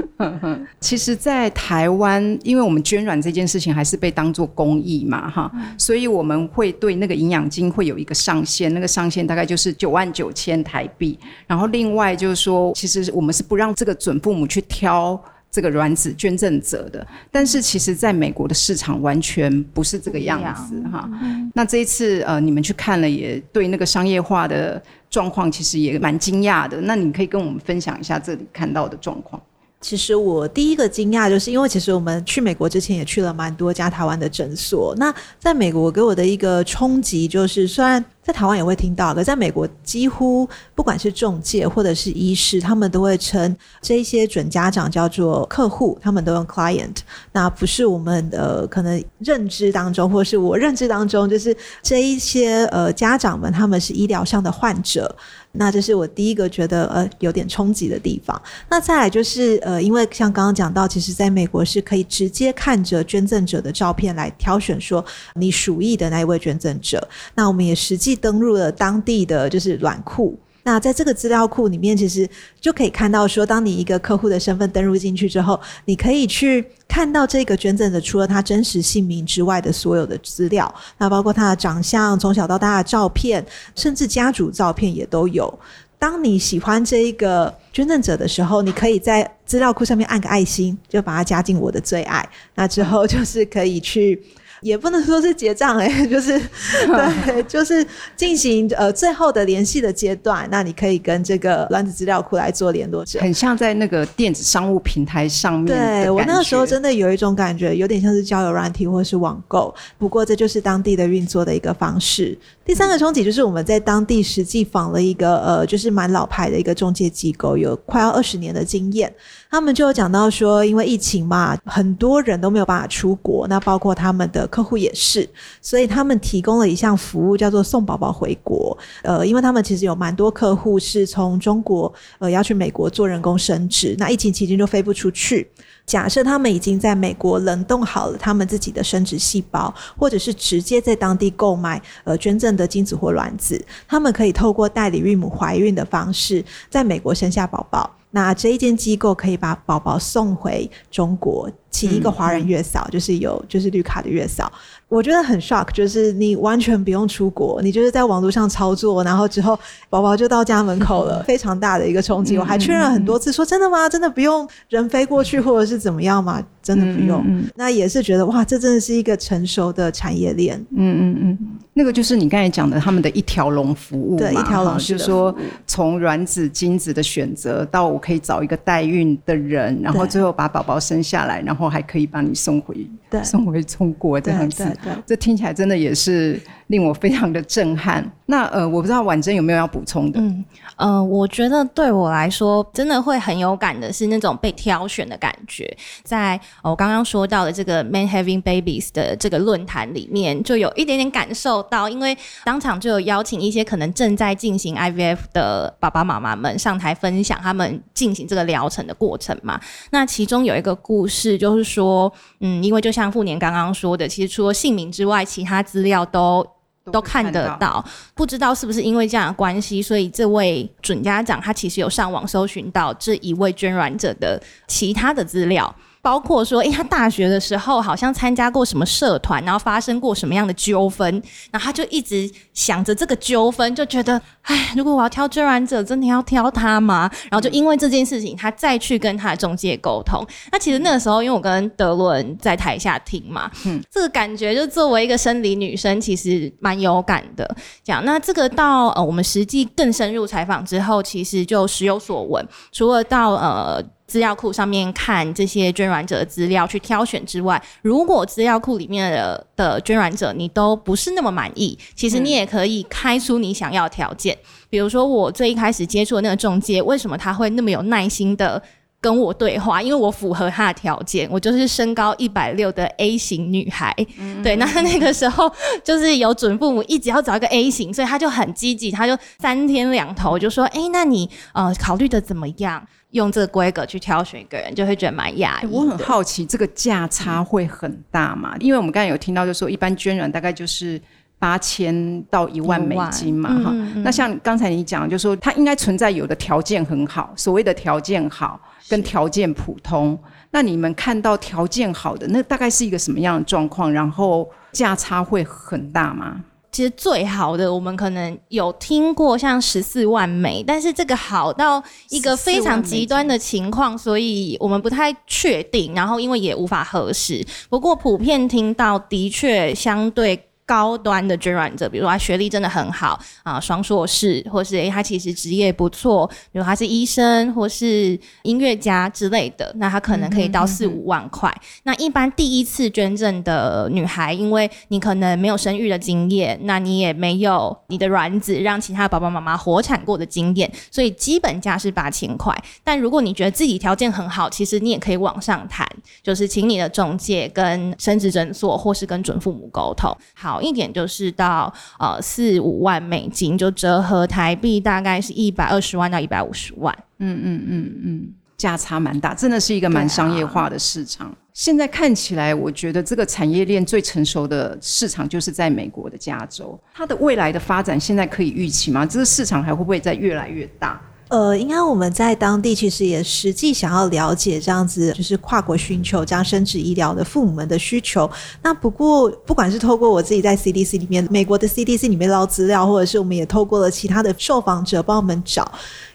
其实，在台湾，因为我们捐卵这件事情还是被当做公益嘛，哈，所以我们会对那个营养金会有一个上限，那个上限大概就是九万九千台币。然后另外就是说，其实我们是不让这个准父母去挑。这个卵子捐赠者的，但是其实在美国的市场完全不是这个样子哈。那这一次呃，你们去看了，也对那个商业化的状况其实也蛮惊讶的。那你可以跟我们分享一下这里看到的状况。其实我第一个惊讶就是因为其实我们去美国之前也去了蛮多家台湾的诊所。那在美国给我的一个冲击就是，虽然在台湾也会听到，可在美国几乎不管是中介或者是医师，他们都会称这一些准家长叫做客户，他们都用 client。那不是我们的可能认知当中，或是我认知当中，就是这一些呃家长们他们是医疗上的患者。那这是我第一个觉得呃有点冲击的地方。那再来就是呃，因为像刚刚讲到，其实在美国是可以直接看着捐赠者的照片来挑选说你属意的那一位捐赠者。那我们也实际。登入了当地的就是软库，那在这个资料库里面，其实就可以看到说，当你一个客户的身份登入进去之后，你可以去看到这个捐赠者除了他真实姓名之外的所有的资料，那包括他的长相，从小到大的照片，甚至家族照片也都有。当你喜欢这一个捐赠者的时候，你可以在资料库上面按个爱心，就把他加进我的最爱。那之后就是可以去。也不能说是结账哎、欸，就是对，就是进行呃最后的联系的阶段。那你可以跟这个卵子资料库来做联络，很像在那个电子商务平台上面。对，我那个时候真的有一种感觉，有点像是交友软体或是网购。不过这就是当地的运作的一个方式。第三个冲击就是我们在当地实际访了一个呃，就是蛮老牌的一个中介机构，有快要二十年的经验。他们就有讲到说，因为疫情嘛，很多人都没有办法出国，那包括他们的客户也是，所以他们提供了一项服务，叫做送宝宝回国。呃，因为他们其实有蛮多客户是从中国呃要去美国做人工生殖，那疫情期间就飞不出去。假设他们已经在美国冷冻好了他们自己的生殖细胞，或者是直接在当地购买呃捐赠的精子或卵子，他们可以透过代理孕母怀孕的方式，在美国生下宝宝。那这一间机构可以把宝宝送回中国，请一个华人月嫂，就是有就是绿卡的月嫂。我觉得很 shock，就是你完全不用出国，你就是在网络上操作，然后之后宝宝就到家门口了，非常大的一个冲击。我还确认了很多次，说真的吗？真的不用人飞过去，或者是怎么样吗？真的不用。嗯嗯嗯、那也是觉得哇，这真的是一个成熟的产业链。嗯嗯嗯，那个就是你刚才讲的他们的一条龙服务，对，一条龙就是说从卵子、精子的选择到我可以找一个代孕的人，然后最后把宝宝生下来，然后还可以把你送回，送回中国这样子。这听起来真的也是。令我非常的震撼。那呃，我不知道婉珍有没有要补充的？嗯，呃，我觉得对我来说，真的会很有感的是那种被挑选的感觉。在我刚刚说到的这个 “man Having Babies 的这个论坛里面，就有一点点感受到，因为当场就有邀请一些可能正在进行 IVF 的爸爸妈妈们上台分享他们进行这个疗程的过程嘛。那其中有一个故事，就是说，嗯，因为就像富年刚刚说的，其实除了姓名之外，其他资料都都看得到，不知道是不是因为这样的关系，所以这位准家长他其实有上网搜寻到这一位捐卵者的其他的资料。包括说，诶、欸，他大学的时候好像参加过什么社团，然后发生过什么样的纠纷，然后他就一直想着这个纠纷，就觉得，哎，如果我要挑捐卵者，真的要挑他吗？然后就因为这件事情，他再去跟他的中介沟通。那其实那个时候，因为我跟德伦在台下听嘛，嗯，这个感觉就作为一个生理女生，其实蛮有感的。讲那这个到呃，我们实际更深入采访之后，其实就时有所闻，除了到呃。资料库上面看这些捐卵者的资料去挑选之外，如果资料库里面的的捐卵者你都不是那么满意，其实你也可以开出你想要条件。比如说我最一开始接触的那个中介，为什么他会那么有耐心的跟我对话？因为我符合他的条件，我就是身高一百六的 A 型女孩。嗯、对，那那个时候就是有准父母一直要找一个 A 型，所以他就很积极，他就三天两头就说：“哎、欸，那你呃考虑的怎么样？”用这个规格去挑选一个人，就会觉得蛮讶异。我很好奇，这个价差会很大吗？嗯、因为我们刚才有听到，就是说一般捐卵大概就是八千到一万美金嘛，哈。嗯嗯、那像刚才你讲，就是说它应该存在有的条件很好，所谓的条件好跟条件普通。那你们看到条件好的，那大概是一个什么样的状况？然后价差会很大吗？其实最好的，我们可能有听过像十四万美，但是这个好到一个非常极端的情况，所以我们不太确定，然后因为也无法核实。不过普遍听到的确相对。高端的捐卵者，比如说他学历真的很好啊，双硕士，或是诶、欸、他其实职业不错，比如他是医生或是音乐家之类的，那他可能可以到四五万块。嗯嗯嗯，那一般第一次捐赠的女孩，因为你可能没有生育的经验，那你也没有你的卵子让其他爸爸妈妈活产过的经验，所以基本价是八千块。但如果你觉得自己条件很好，其实你也可以往上谈，就是请你的中介跟生殖诊所或是跟准父母沟通。好。好一点就是到呃四五万美金，就折合台币大概是一百二十万到一百五十万。嗯嗯嗯嗯，价差蛮大，真的是一个蛮商业化的市场。啊、现在看起来，我觉得这个产业链最成熟的市场就是在美国的加州。它的未来的发展现在可以预期吗？这个市场还会不会再越来越大？呃，应该我们在当地其实也实际想要了解这样子，就是跨国寻求这样生殖医疗的父母们的需求。那不过，不管是透过我自己在 CDC 里面，美国的 CDC 里面捞资料，或者是我们也透过了其他的受访者帮我们找。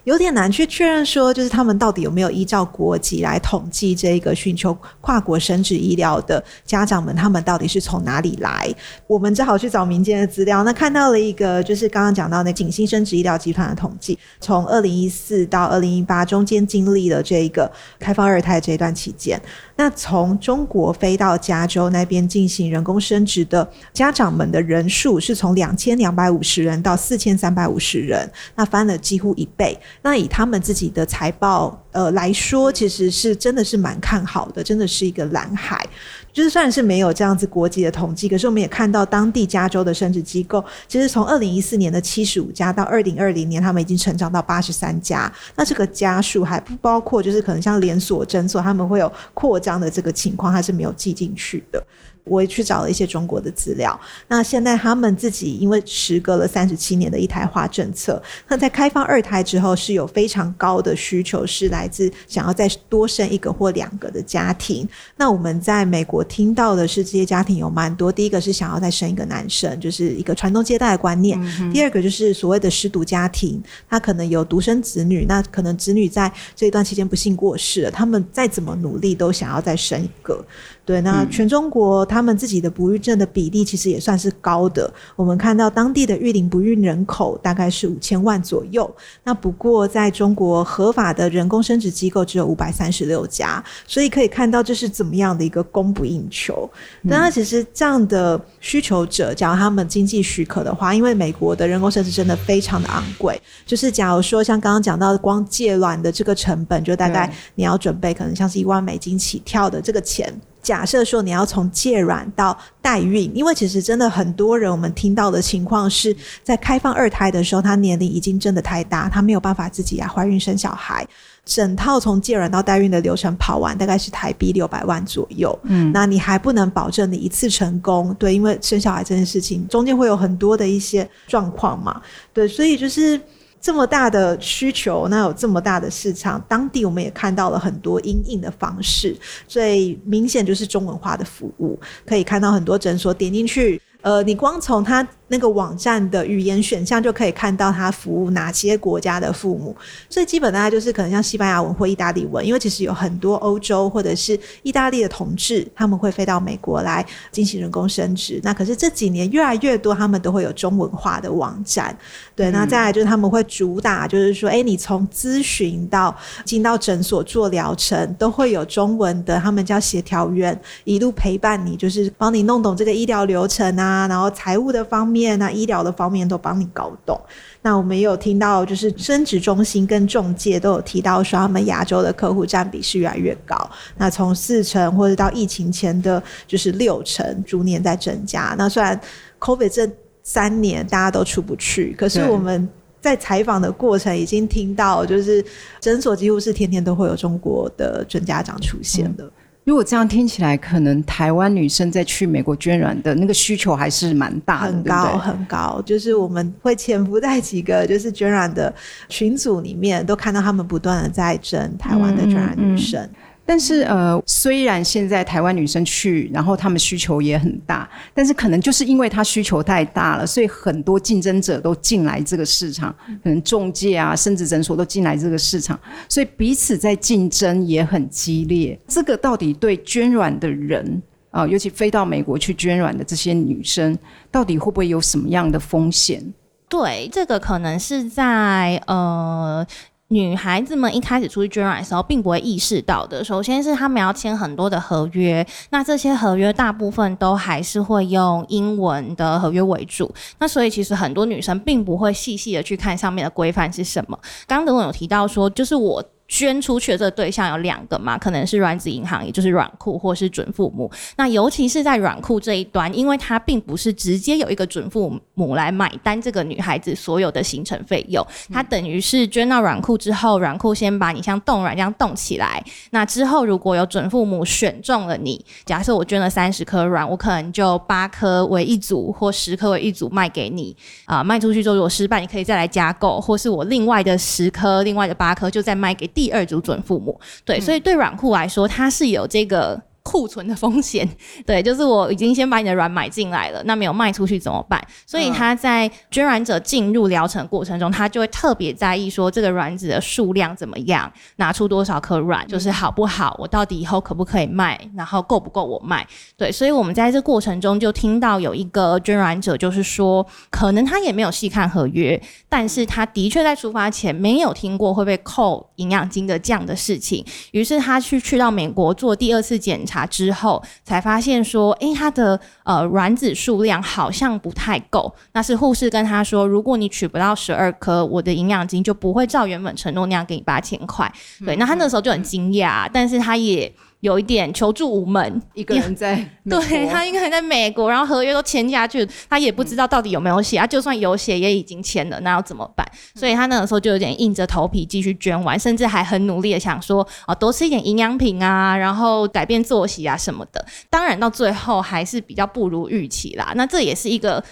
有点难去确认说，就是他们到底有没有依照国籍来统计这个寻求跨国生殖医疗的家长们，他们到底是从哪里来？我们只好去找民间的资料。那看到了一个，就是刚刚讲到那景星生殖医疗集团的统计，从二零一四到二零一八中间经历了这一个开放二胎这一段期间，那从中国飞到加州那边进行人工生殖的家长们的人数，是从两千两百五十人到四千三百五十人，那翻了几乎一倍。那以他们自己的财报呃来说，其实是真的是蛮看好的，真的是一个蓝海。就是虽然是没有这样子国际的统计，可是我们也看到当地加州的生殖机构，其实从二零一四年的七十五家到二零二零年，他们已经成长到八十三家。那这个家数还不包括，就是可能像连锁诊所，他们会有扩张的这个情况，它是没有记进去的。我也去找了一些中国的资料。那现在他们自己因为时隔了三十七年的一胎化政策，那在开放二胎之后，是有非常高的需求，是来自想要再多生一个或两个的家庭。那我们在美国听到的是，这些家庭有蛮多。第一个是想要再生一个男生，就是一个传宗接代的观念；嗯、第二个就是所谓的失独家庭，他可能有独生子女，那可能子女在这一段期间不幸过世了，他们再怎么努力都想要再生一个。对，那全中国他们自己的不孕症的比例其实也算是高的。我们看到当地的育龄不孕人口大概是五千万左右。那不过在中国合法的人工生殖机构只有五百三十六家，所以可以看到这是怎么样的一个供不应求。那、嗯、其实这样的需求者，假如他们经济许可的话，因为美国的人工生殖真的非常的昂贵，就是假如说像刚刚讲到的光借卵的这个成本，就大概你要准备可能像是一万美金起跳的这个钱。假设说你要从借卵到代孕，因为其实真的很多人，我们听到的情况是在开放二胎的时候，他年龄已经真的太大，他没有办法自己啊怀孕生小孩，整套从借卵到代孕的流程跑完，大概是台币六百万左右。嗯，那你还不能保证你一次成功，对，因为生小孩这件事情中间会有很多的一些状况嘛，对，所以就是。这么大的需求，那有这么大的市场，当地我们也看到了很多因应的方式，最明显就是中文化的服务，可以看到很多诊所点进去，呃，你光从它。那个网站的语言选项就可以看到它服务哪些国家的父母，所以基本大概就是可能像西班牙文或意大利文，因为其实有很多欧洲或者是意大利的同志，他们会飞到美国来进行人工生殖。那可是这几年越来越多，他们都会有中文化的网站。对，那再来就是他们会主打，就是说，哎，你从咨询到进到诊所做疗程，都会有中文的，他们叫协调员一路陪伴你，就是帮你弄懂这个医疗流程啊，然后财务的方面。那医疗的方面都帮你搞懂。那我们也有听到，就是生殖中心跟中介都有提到说，他们亚洲的客户占比是越来越高。那从四成或者到疫情前的，就是六成，逐年在增加。那虽然 COVID 这三年大家都出不去，可是我们在采访的过程已经听到，就是诊所几乎是天天都会有中国的准家长出现的。嗯如果这样听起来，可能台湾女生在去美国捐卵的那个需求还是蛮大的，很高很高。就是我们会潜伏在几个就是捐卵的群组里面，都看到他们不断的在争台湾的捐卵女生。嗯嗯但是呃，虽然现在台湾女生去，然后她们需求也很大，但是可能就是因为她需求太大了，所以很多竞争者都进来这个市场，可能中介啊、生殖诊所都进来这个市场，所以彼此在竞争也很激烈。这个到底对捐卵的人啊、呃，尤其飞到美国去捐卵的这些女生，到底会不会有什么样的风险？对，这个可能是在呃。女孩子们一开始出去捐卵的时候，并不会意识到的。首先是他们要签很多的合约，那这些合约大部分都还是会用英文的合约为主。那所以其实很多女生并不会细细的去看上面的规范是什么。刚刚德文有提到说，就是我。捐出去的这个对象有两个嘛，可能是卵子银行，也就是软库，或是准父母。那尤其是在软库这一端，因为它并不是直接有一个准父母来买单这个女孩子所有的行程费用，它等于是捐到软库之后，软库先把你像冻卵这样冻起来。那之后如果有准父母选中了你，假设我捐了三十颗卵，我可能就八颗为一组，或十颗为一组卖给你啊、呃。卖出去之后如果失败，你可以再来加购，或是我另外的十颗、另外的八颗就再卖给。第二组准父母，对，所以对软库来说，它是有这个。库存的风险，对，就是我已经先把你的卵买进来了，那没有卖出去怎么办？所以他在捐卵者进入疗程过程中，他就会特别在意说这个卵子的数量怎么样，拿出多少颗卵，就是好不好，我到底以后可不可以卖，然后够不够我卖？对，所以我们在这过程中就听到有一个捐卵者就是说，可能他也没有细看合约，但是他的确在出发前没有听过会被扣营养金的这样的事情，于是他去去到美国做第二次检查。之后才发现说，诶，他的呃卵子数量好像不太够。那是护士跟他说，如果你取不到十二颗，我的营养金就不会照原本承诺那样给你八千块。对，那他那时候就很惊讶，但是他也。有一点求助无门，一个人在，对，他一个人在美国，然后合约都签下去，他也不知道到底有没有写，啊，就算有写也已经签了，那要怎么办？所以他那个时候就有点硬着头皮继续捐完，甚至还很努力的想说，啊，多吃一点营养品啊，然后改变作息啊什么的。当然到最后还是比较不如预期啦，那这也是一个。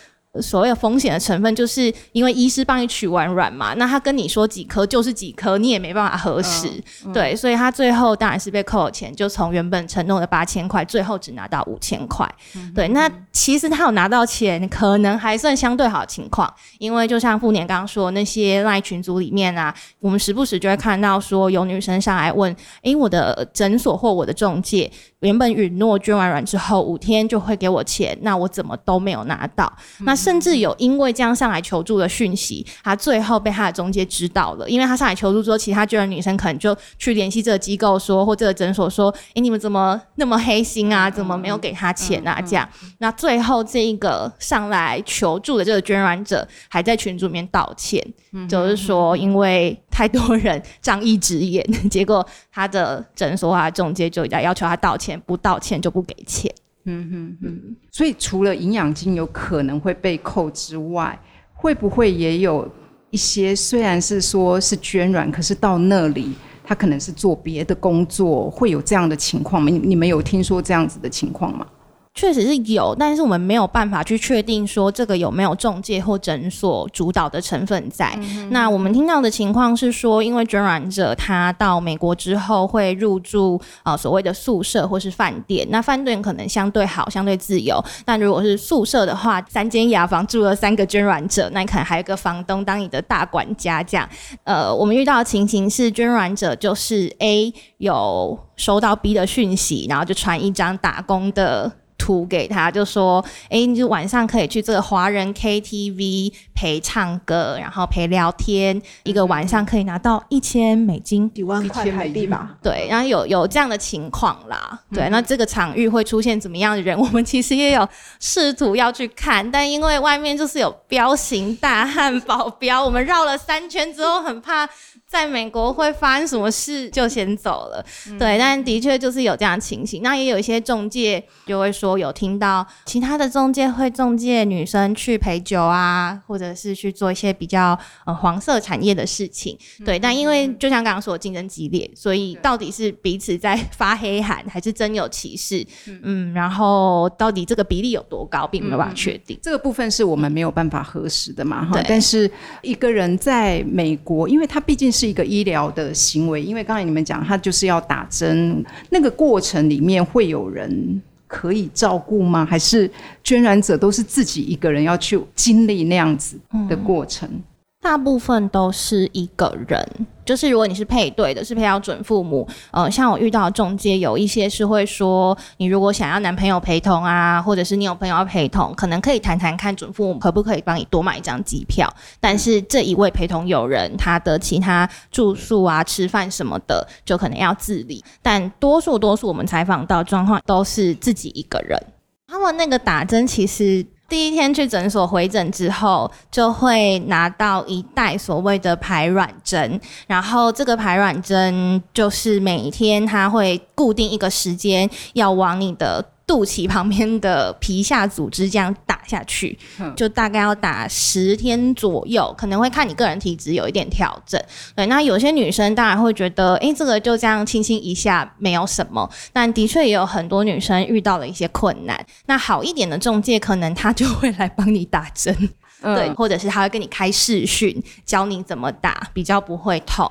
所谓风险的成分，就是因为医师帮你取完卵嘛，那他跟你说几颗就是几颗，你也没办法核实，嗯嗯、对，所以他最后当然是被扣了钱，就从原本承诺的八千块，最后只拿到五千块。嗯、对，那其实他有拿到钱，可能还算相对好的情况，因为就像富年刚刚说，那些赖群组里面啊，我们时不时就会看到说有女生上来问，诶，我的诊所或我的中介。原本允诺捐完卵之后五天就会给我钱，那我怎么都没有拿到？嗯、那甚至有因为这样上来求助的讯息，他最后被他的中介知道了，因为他上来求助之后，其他捐卵女生可能就去联系这个机构说，或这个诊所说，诶、欸，你们怎么那么黑心啊？怎么没有给他钱啊？这样，那最后这一个上来求助的这个捐卵者还在群组里面道歉，嗯、就是说因为太多人仗义执言，结果他的诊所啊中介就要要求他道歉。钱不道歉就不给钱。嗯哼哼。所以除了营养金有可能会被扣之外，会不会也有一些虽然是说是捐软，可是到那里他可能是做别的工作，会有这样的情况吗？你你们有听说这样子的情况吗？确实是有，但是我们没有办法去确定说这个有没有中介或诊所主导的成分在。嗯、那我们听到的情况是说，因为捐卵者他到美国之后会入住啊、呃、所谓的宿舍或是饭店，那饭店可能相对好，相对自由。但如果是宿舍的话，三间雅房住了三个捐卵者，那你可能还有一个房东当你的大管家这样。呃，我们遇到的情形是捐卵者就是 A 有收到 B 的讯息，然后就传一张打工的。图给他，就说，哎、欸，你就晚上可以去这个华人 KTV 陪唱歌，然后陪聊天，一个晚上可以拿到一千美金，几万块台币吧？对，然后有有这样的情况啦。对，嗯、那这个场域会出现怎么样的人？我们其实也有试图要去看，但因为外面就是有彪形大汉保镖，我们绕了三圈之后，很怕。在美国会发生什么事，就先走了。嗯、对，但的确就是有这样的情形。那也有一些中介就会说，有听到其他的中介会中介女生去陪酒啊，或者是去做一些比较呃黄色产业的事情。对，嗯、但因为就像刚刚说竞争激烈，所以到底是彼此在发黑函，还是真有歧视？嗯，嗯，然后到底这个比例有多高，并没有办法确定。这个部分是我们没有办法核实的嘛？哈对。但是一个人在美国，因为他毕竟是。一个医疗的行为，因为刚才你们讲，他就是要打针，那个过程里面会有人可以照顾吗？还是捐染者都是自己一个人要去经历那样子的过程？嗯大部分都是一个人，就是如果你是配对的，是配到准父母，呃，像我遇到中介有一些是会说，你如果想要男朋友陪同啊，或者是你有朋友要陪同，可能可以谈谈看准父母可不可以帮你多买一张机票，但是这一位陪同友人他的其他住宿啊、吃饭什么的，就可能要自理。但多数多数我们采访到状况都是自己一个人，他们那个打针其实。第一天去诊所回诊之后，就会拿到一袋所谓的排卵针，然后这个排卵针就是每天它会固定一个时间要往你的。肚脐旁边的皮下组织这样打下去，就大概要打十天左右，可能会看你个人体质有一点调整。对，那有些女生当然会觉得，诶，这个就这样轻轻一下没有什么，但的确也有很多女生遇到了一些困难。那好一点的中介，可能他就会来帮你打针，对，或者是他会跟你开视讯，教你怎么打，比较不会痛。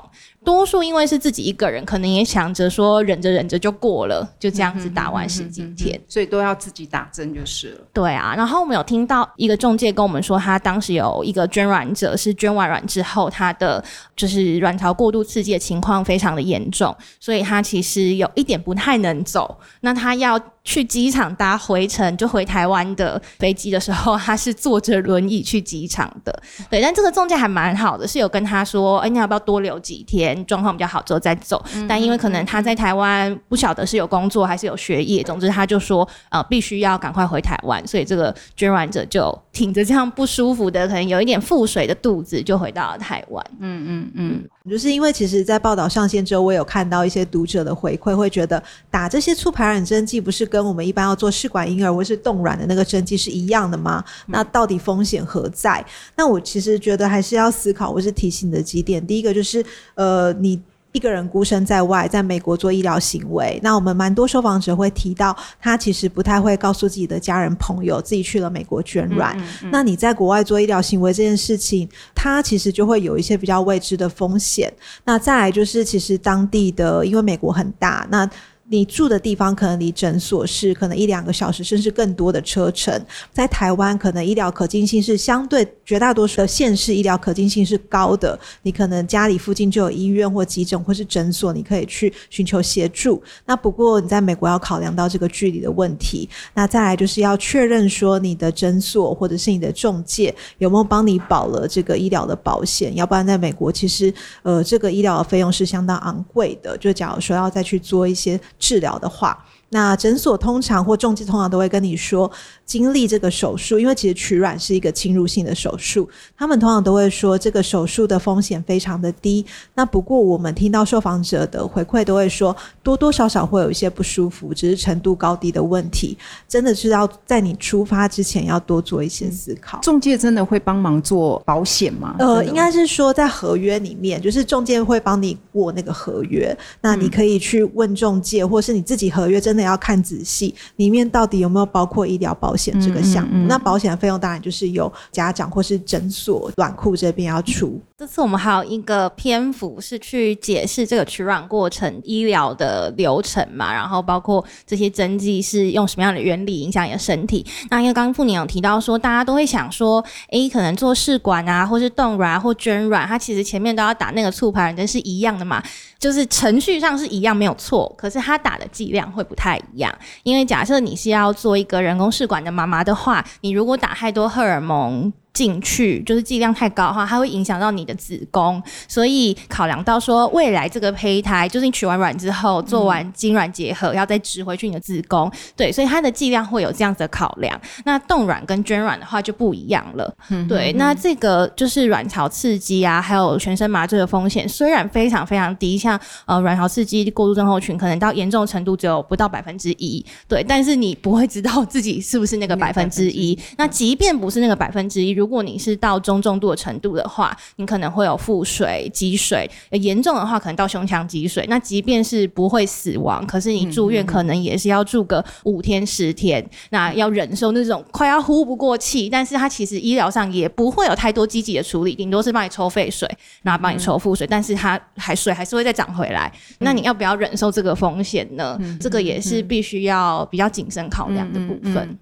多数因为是自己一个人，可能也想着说忍着忍着就过了，就这样子打完十几天，所以都要自己打针就是了。对啊，然后我们有听到一个中介跟我们说，他当时有一个捐卵者是捐完卵之后，他的就是卵巢过度刺激的情况非常的严重，所以他其实有一点不太能走。那他要去机场搭回程就回台湾的飞机的时候，他是坐着轮椅去机场的。对，但这个中介还蛮好的，是有跟他说，哎，你要不要多留几天？状况比较好之后再走，但因为可能他在台湾不晓得是有工作还是有学业，总之他就说呃必须要赶快回台湾，所以这个捐卵者就挺着这样不舒服的，可能有一点腹水的肚子，就回到了台湾。嗯嗯嗯，就是因为其实，在报道上线之后，我有看到一些读者的回馈，会觉得打这些促排卵针剂不是跟我们一般要做试管婴儿或是冻卵的那个针剂是一样的吗？那到底风险何在？那我其实觉得还是要思考，我是提醒的几点。第一个就是，呃，你。一个人孤身在外，在美国做医疗行为，那我们蛮多受访者会提到，他其实不太会告诉自己的家人朋友自己去了美国捐卵。嗯嗯嗯。那你在国外做医疗行为这件事情，他其实就会有一些比较未知的风险。那再来就是，其实当地的，因为美国很大，那。你住的地方可能离诊所是可能一两个小时，甚至更多的车程。在台湾，可能医疗可近性是相对绝大多数的县市医疗可近性是高的。你可能家里附近就有医院或急诊或是诊所，你可以去寻求协助。那不过你在美国要考量到这个距离的问题。那再来就是要确认说你的诊所或者是你的中介有没有帮你保了这个医疗的保险，要不然在美国其实呃这个医疗的费用是相当昂贵的。就假如说要再去做一些。治疗的话，那诊所通常或重疾通常都会跟你说。经历这个手术，因为其实取卵是一个侵入性的手术，他们通常都会说这个手术的风险非常的低。那不过我们听到受访者的回馈都会说，多多少少会有一些不舒服，只是程度高低的问题。真的是要在你出发之前要多做一些思考。中介真的会帮忙做保险吗？呃，应该是说在合约里面，就是中介会帮你过那个合约。那你可以去问中介，或是你自己合约真的要看仔细，里面到底有没有包括医疗保险。险这个项目，嗯嗯嗯，那保险的费用当然就是由家长或是诊所短裤这边要出。这次我们还有一个篇幅是去解释这个取卵过程医疗的流程嘛，然后包括这些针剂是用什么样的原理影响你的身体。那因为刚刚傅宁有提到说，大家都会想说，诶，可能做试管啊，或是冻卵啊或捐卵，它其实前面都要打那个促排卵针是一样的嘛，就是程序上是一样没有错，可是它打的剂量会不太一样。因为假设你是要做一个人工试管的妈妈的话，你如果打太多荷尔蒙。进去就是剂量太高的话，它会影响到你的子宫，所以考量到说未来这个胚胎，就是你取完卵之后做完精卵结合，要再植回去你的子宫，对，所以它的剂量会有这样子的考量。那冻卵跟捐卵的话就不一样了，对，那这个就是卵巢刺激啊，还有全身麻醉的风险虽然非常非常低，像呃卵巢刺激过度症候群可能到严重程度只有不到百分之一，对，但是你不会知道自己是不是那个百分之一。那即便不是那个百分之一，如如果你是到中重度的程度的话，你可能会有腹水、积水，严重的话可能到胸腔积水。那即便是不会死亡，可是你住院可能也是要住个五天十天，嗯嗯嗯，那要忍受那种快要呼不过气。但是它其实医疗上也不会有太多积极的处理，顶多是帮你抽废水，然后帮你抽腹水，但是它还水还是会再涨回来。那你要不要忍受这个风险呢？这个也是必须要比较谨慎考量的部分。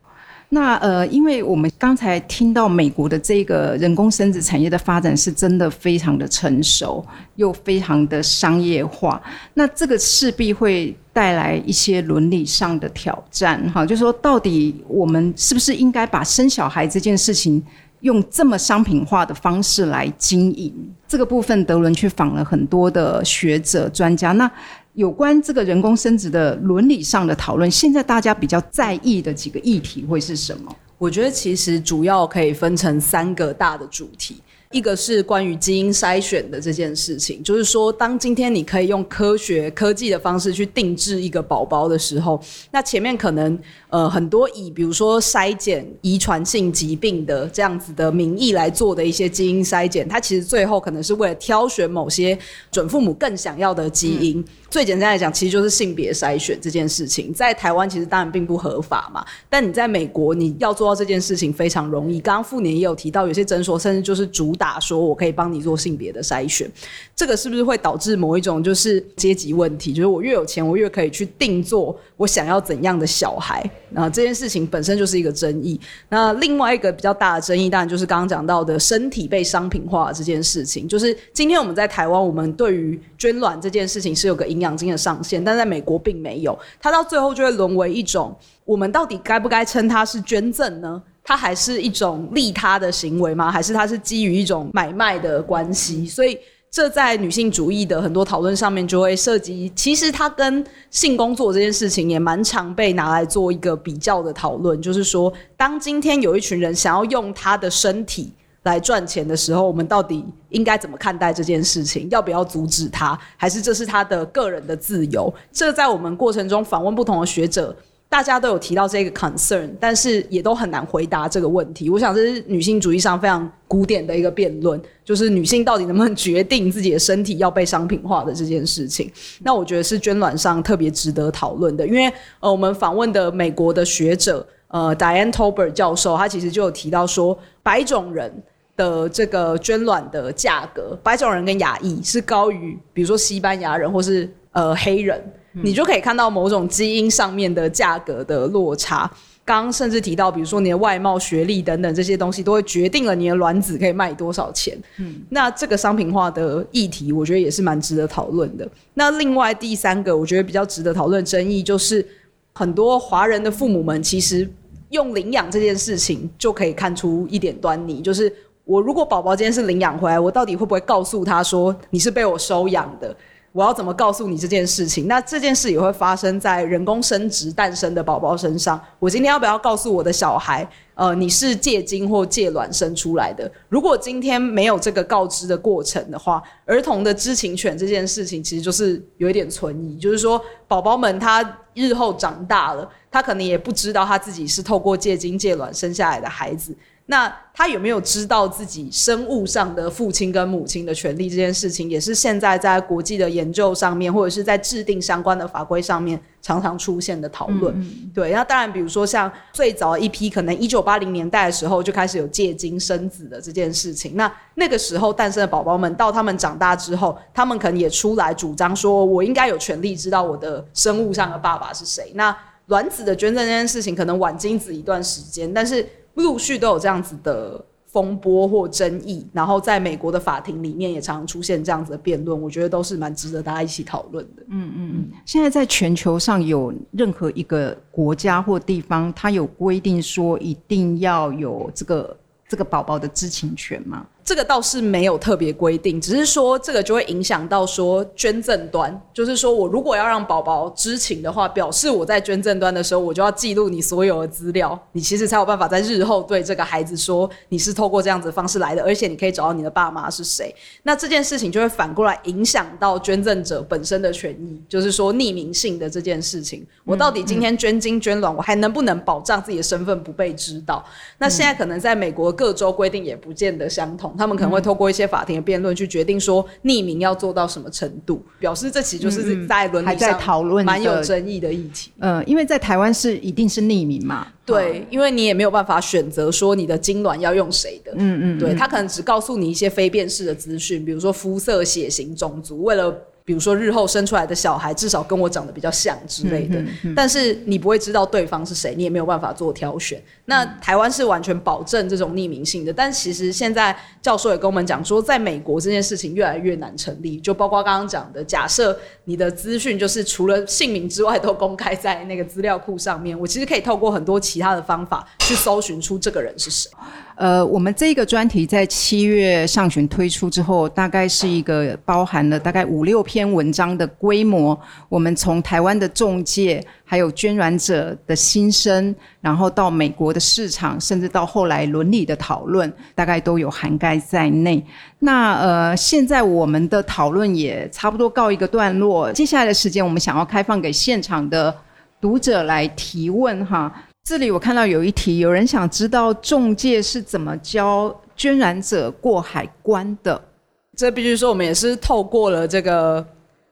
那呃，因为我们刚才听到美国的这个人工生殖产业的发展是真的非常的成熟，又非常的商业化，那这个势必会带来一些伦理上的挑战，哈，就是说到底我们是不是应该把生小孩这件事情用这么商品化的方式来经营？这个部分，德伦去访了很多的学者专家，那。有关这个人工生殖的伦理上的讨论，现在大家比较在意的几个议题会是什么？我觉得其实主要可以分成三个大的主题。一个是关于基因筛选的这件事情，就是说，当今天你可以用科学科技的方式去定制一个宝宝的时候，那前面可能呃很多以比如说筛检遗传性疾病的这样子的名义来做的一些基因筛检，它其实最后可能是为了挑选某些准父母更想要的基因。嗯、最简单来讲，其实就是性别筛选这件事情，在台湾其实当然并不合法嘛，但你在美国你要做到这件事情非常容易。刚刚富年也有提到，有些诊所甚至就是主打。打说，我可以帮你做性别的筛选，这个是不是会导致某一种就是阶级问题？就是我越有钱，我越可以去定做我想要怎样的小孩。那这件事情本身就是一个争议。那另外一个比较大的争议，当然就是刚刚讲到的身体被商品化这件事情。就是今天我们在台湾，我们对于捐卵这件事情是有个营养金的上限，但在美国并没有。它到最后就会沦为一种，我们到底该不该称它是捐赠呢？它还是一种利他的行为吗？还是它是基于一种买卖的关系？所以这在女性主义的很多讨论上面就会涉及，其实它跟性工作这件事情也蛮常被拿来做一个比较的讨论。就是说，当今天有一群人想要用他的身体来赚钱的时候，我们到底应该怎么看待这件事情？要不要阻止他？还是这是他的个人的自由？这在我们过程中访问不同的学者。大家都有提到这个 concern，但是也都很难回答这个问题。我想这是女性主义上非常古典的一个辩论，就是女性到底能不能决定自己的身体要被商品化的这件事情。那我觉得是捐卵上特别值得讨论的，因为呃，我们访问的美国的学者呃，Diane Tober 教授，他其实就有提到说，白种人的这个捐卵的价格，白种人跟亚裔是高于，比如说西班牙人或是呃黑人。你就可以看到某种基因上面的价格的落差。刚刚甚至提到，比如说你的外貌、学历等等这些东西，都会决定了你的卵子可以卖多少钱。嗯，那这个商品化的议题，我觉得也是蛮值得讨论的。那另外第三个，我觉得比较值得讨论争议，就是很多华人的父母们其实用领养这件事情就可以看出一点端倪，就是我如果宝宝今天是领养回来，我到底会不会告诉他说你是被我收养的？我要怎么告诉你这件事情？那这件事也会发生在人工生殖诞生的宝宝身上。我今天要不要告诉我的小孩，呃，你是借精或借卵生出来的？如果今天没有这个告知的过程的话，儿童的知情权这件事情其实就是有一点存疑。就是说，宝宝们他日后长大了，他可能也不知道他自己是透过借精借卵生下来的孩子。那他有没有知道自己生物上的父亲跟母亲的权利这件事情，也是现在在国际的研究上面，或者是在制定相关的法规上面常常出现的讨论。嗯、对，那当然，比如说像最早一批可能一九八零年代的时候就开始有借精生子的这件事情，那那个时候诞生的宝宝们，到他们长大之后，他们可能也出来主张说，我应该有权利知道我的生物上的爸爸是谁。那卵子的捐赠这件事情，可能晚精子一段时间，但是。陆续都有这样子的风波或争议，然后在美国的法庭里面也常常出现这样子的辩论，我觉得都是蛮值得大家一起讨论的。嗯嗯嗯。现在在全球上有任何一个国家或地方，它有规定说一定要有这个这个宝宝的知情权吗？这个倒是没有特别规定，只是说这个就会影响到说捐赠端，就是说我如果要让宝宝知情的话，表示我在捐赠端的时候，我就要记录你所有的资料，你其实才有办法在日后对这个孩子说你是透过这样子方式来的，而且你可以找到你的爸妈是谁。那这件事情就会反过来影响到捐赠者本身的权益，就是说匿名性的这件事情，我到底今天捐精捐卵，我还能不能保障自己的身份不被知道？那现在可能在美国各州规定也不见得相同。他们可能会透过一些法庭的辩论去决定说匿名要做到什么程度，表示这其实就是在伦理上讨论蛮有争议的议题。嗯，因为在台湾是一定是匿名嘛，对，因为你也没有办法选择说你的精卵要用谁的。嗯嗯，对，他可能只告诉你一些非辨识的资讯，比如说肤色、血型、种族，为了。比如说，日后生出来的小孩至少跟我长得比较像之类的，嗯嗯嗯、但是你不会知道对方是谁，你也没有办法做挑选。那台湾是完全保证这种匿名性的，但其实现在教授也跟我们讲说，在美国这件事情越来越难成立，就包括刚刚讲的，假设你的资讯就是除了姓名之外都公开在那个资料库上面，我其实可以透过很多其他的方法去搜寻出这个人是谁。呃，我们这个专题在七月上旬推出之后，大概是一个包含了大概五六篇文章的规模。我们从台湾的中介，还有捐卵者的心声，然后到美国的市场，甚至到后来伦理的讨论，大概都有涵盖在内。那呃，现在我们的讨论也差不多告一个段落。我接下来的时间，我们想要开放给现场的读者来提问哈。这里我看到有一题，有人想知道中介是怎么教捐染者过海关的。这必须说，我们也是透过了这个。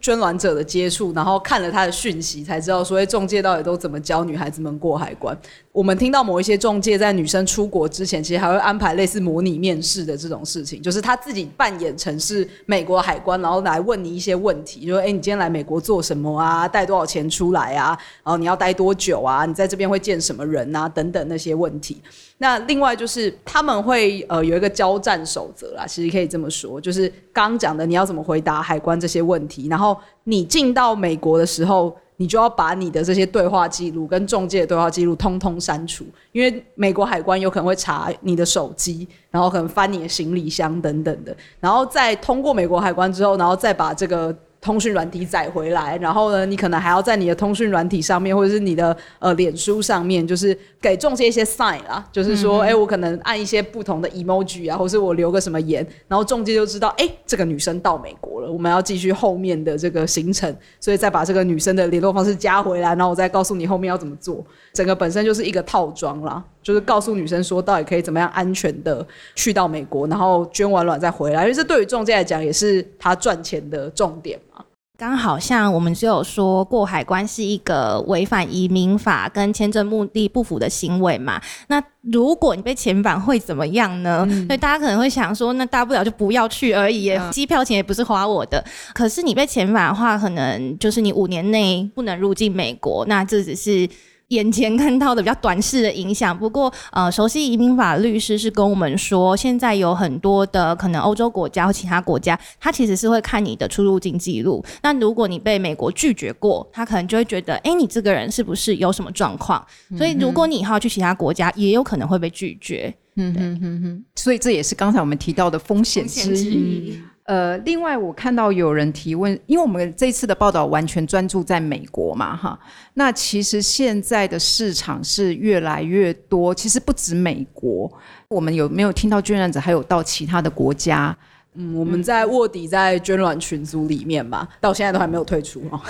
捐卵者的接触，然后看了他的讯息，才知道说，哎，仲介到底都怎么教女孩子们过海关。我们听到某一些中介在女生出国之前，其实还会安排类似模拟面试的这种事情，就是他自己扮演成是美国海关，然后来问你一些问题，就说：“哎，你今天来美国做什么啊？带多少钱出来啊？然后你要待多久啊？你在这边会见什么人啊？等等那些问题。”那另外就是他们会呃有一个交战守则啦，其实可以这么说，就是刚刚讲的你要怎么回答海关这些问题，然后你进到美国的时候。你就要把你的这些对话记录跟中介的对话记录通通删除，因为美国海关有可能会查你的手机，然后可能翻你的行李箱等等的，然后再通过美国海关之后，然后再把这个。通讯软体载回来，然后呢，你可能还要在你的通讯软体上面，或者是你的呃脸书上面，就是给中介一些 sign 啦，就是说，哎、嗯嗯。欸，我可能按一些不同的 emoji 啊，或是我留个什么言，然后中介就知道，哎、欸，这个女生到美国了，我们要继续后面的这个行程，所以再把这个女生的联络方式加回来，然后我再告诉你后面要怎么做，整个本身就是一个套装啦。就是告诉女生说，到底可以怎么样安全的去到美国，然后捐完卵再回来，因为这对于中介来讲也是他赚钱的重点嘛。刚好像我们只有说过海关是一个违反移民法跟签证目的不符的行为嘛。那如果你被遣返会怎么样呢？嗯、所以大家可能会想说，那大不了就不要去而已，机票钱也不是花我的。可是你被遣返的话，可能就是你五年内不能入境美国，那这只是。眼前看到的比较短视的影响，不过呃，熟悉移民法律师是跟我们说，现在有很多的可能欧洲国家或其他国家，他其实是会看你的出入境记录。那如果你被美国拒绝过，他可能就会觉得，哎、欸，你这个人是不是有什么状况？所以如果你以后要去其他国家，也有可能会被拒绝。嗯哼哼哼，所以这也是刚才我们提到的风险之一。呃，另外我看到有人提问，因为我们这次的报道完全专注在美国嘛，哈，那其实现在的市场是越来越多，其实不止美国，我们有没有听到捐卵者还有到其他的国家？嗯，我们在卧底在捐卵群组里面嘛，到现在都还没有退出哦，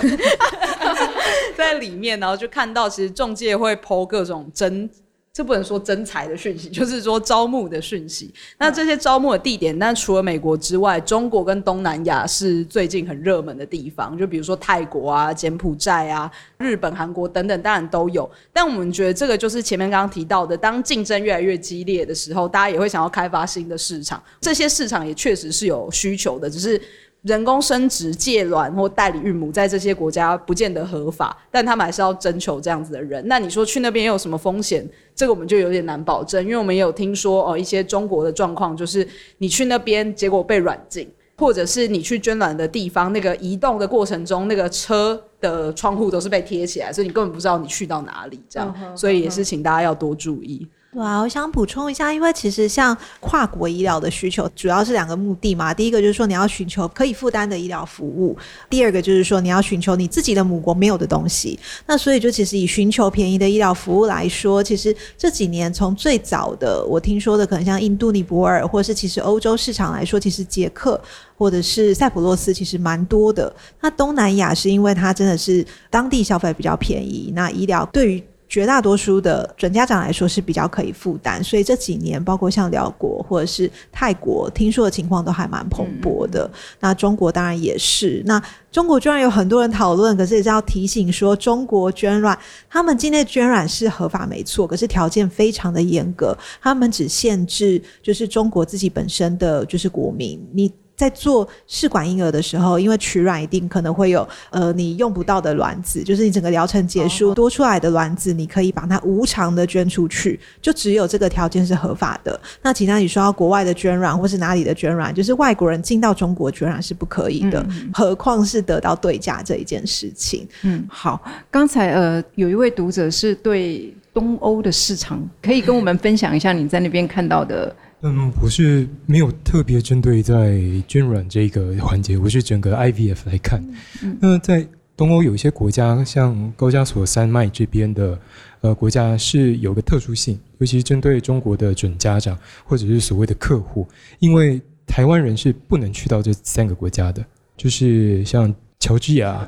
在里面，然后就看到其实中介会 po 各种真。这不能说征才的讯息，就是说招募的讯息。那这些招募的地点，那除了美国之外，中国跟东南亚是最近很热门的地方。就比如说泰国啊、柬埔寨啊、日本、韩国等等，当然都有。但我们觉得这个就是前面刚刚提到的，当竞争越来越激烈的时候，大家也会想要开发新的市场。这些市场也确实是有需求的，只是。人工生殖、借卵或代理孕母，在这些国家不见得合法，但他们还是要征求这样子的人。那你说去那边有什么风险？这个我们就有点难保证，因为我们也有听说哦，一些中国的状况，就是你去那边结果被软禁，或者是你去捐卵的地方，那个移动的过程中，那个车的窗户都是被贴起来，所以你根本不知道你去到哪里，这样，所以也是请大家要多注意。对啊，我想补充一下，因为其实像跨国医疗的需求，主要是两个目的嘛。第一个就是说你要寻求可以负担的医疗服务，第二个就是说你要寻求你自己的母国没有的东西。那所以就其实以寻求便宜的医疗服务来说，其实这几年从最早的我听说的，可能像印度尼泊尔，或是其实欧洲市场来说，其实捷克或者是塞浦路斯其实蛮多的。那东南亚是因为它真的是当地消费比较便宜，那医疗对于绝大多数的准家长来说是比较可以负担，所以这几年包括像辽国或者是泰国，听说的情况都还蛮蓬勃的。嗯、那中国当然也是。那中国捐卵有很多人讨论，可是也是要提醒说，中国捐卵他们境内捐卵是合法没错，可是条件非常的严格，他们只限制就是中国自己本身的就是国民你。在做试管婴儿的时候，因为取卵一定可能会有呃你用不到的卵子，就是你整个疗程结束、哦、多出来的卵子，你可以把它无偿的捐出去，就只有这个条件是合法的。那其他你说要国外的捐卵或是哪里的捐卵，就是外国人进到中国捐卵是不可以的，嗯、何况是得到对价这一件事情。嗯，好，刚才呃有一位读者是对东欧的市场，可以跟我们分享一下你在那边看到的。嗯，我是没有特别针对在捐卵这个环节，我是整个 IVF 来看。嗯，那在东欧有一些国家，像高加索山脉这边的呃国家是有个特殊性，尤其是针对中国的准家长或者是所谓的客户，因为台湾人是不能去到这三个国家的，就是像乔治亚、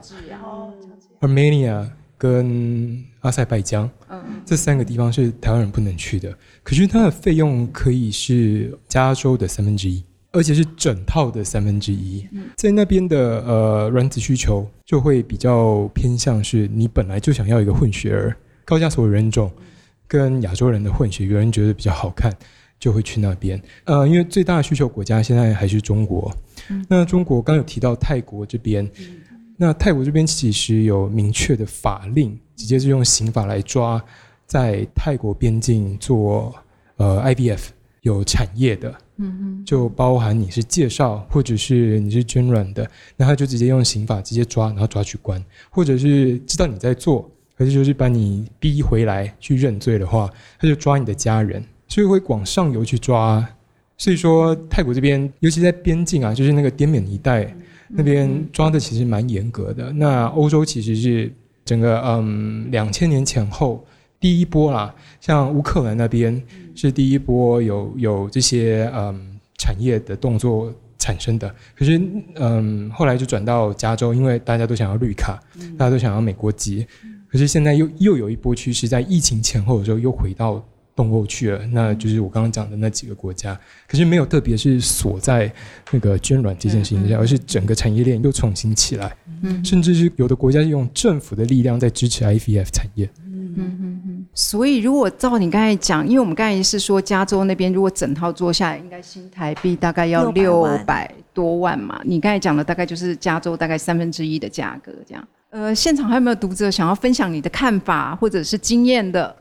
Armenia 跟阿塞拜疆，嗯，这三个地方是台湾人不能去的。可是它的费用可以是加州的三分之一，而且是整套的三分之一。在那边的呃卵子需求就会比较偏向是你本来就想要一个混血儿，高加索人种跟亚洲人的混血，有人觉得比较好看，就会去那边。呃，因为最大的需求国家现在还是中国。那中国刚有提到泰国这边，那泰国这边其实有明确的法令，直接是用刑法来抓。在泰国边境做呃 IVF，有产业的，嗯嗯，就包含你是介绍或者是你是捐卵的，那他就直接用刑法直接抓，然后抓去关，或者是知道你在做，可是就是把你逼回来去认罪的话，他就抓你的家人，所以会往上游去抓。所以说泰国这边，尤其在边境啊，就是那个滇缅一带那边抓的其实蛮严格的。那欧洲其实是。整个嗯，两千年前后第一波啦，像乌克兰那边是第一波有有这些嗯产业的动作产生的。可是嗯，后来就转到加州，因为大家都想要绿卡，大家都想要美国籍。可是现在又又有一波趋势，在疫情前后的时候又回到。东欧去了，那就是我刚刚讲的那几个国家，可是没有特别是锁在那个捐卵这件事情上，而是整个产业链又重新起来，嗯，甚至是有的国家是用政府的力量在支持 IVF 产业，嗯嗯嗯。所以如果照你刚才讲，因为我们刚才是说加州那边如果整套做下来，应该新台币大概要六百多万嘛，你刚才讲的大概就是加州大概三分之一的价格这样。呃，现场还有没有读者想要分享你的看法或者是经验的？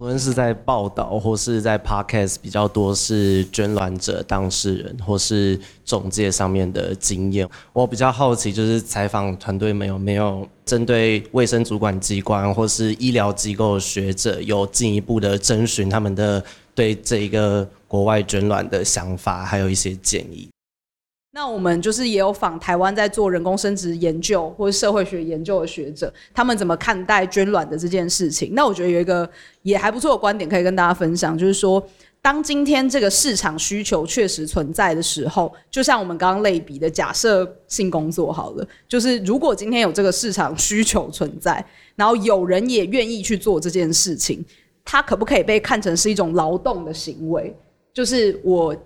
无论是在报道或是在 podcast 比较多是捐卵者当事人或是中介上面的经验，我比较好奇就是采访团队们有没有针对卫生主管机关或是医疗机构的学者有进一步的征询他们的对这一个国外捐卵的想法，还有一些建议。那我们就是也有访台湾在做人工生殖研究或者社会学研究的学者，他们怎么看待捐卵的这件事情？那我觉得有一个也还不错的观点可以跟大家分享，就是说，当今天这个市场需求确实存在的时候，就像我们刚刚类比的假设性工作好了，就是如果今天有这个市场需求存在，然后有人也愿意去做这件事情，它可不可以被看成是一种劳动的行为？就是我。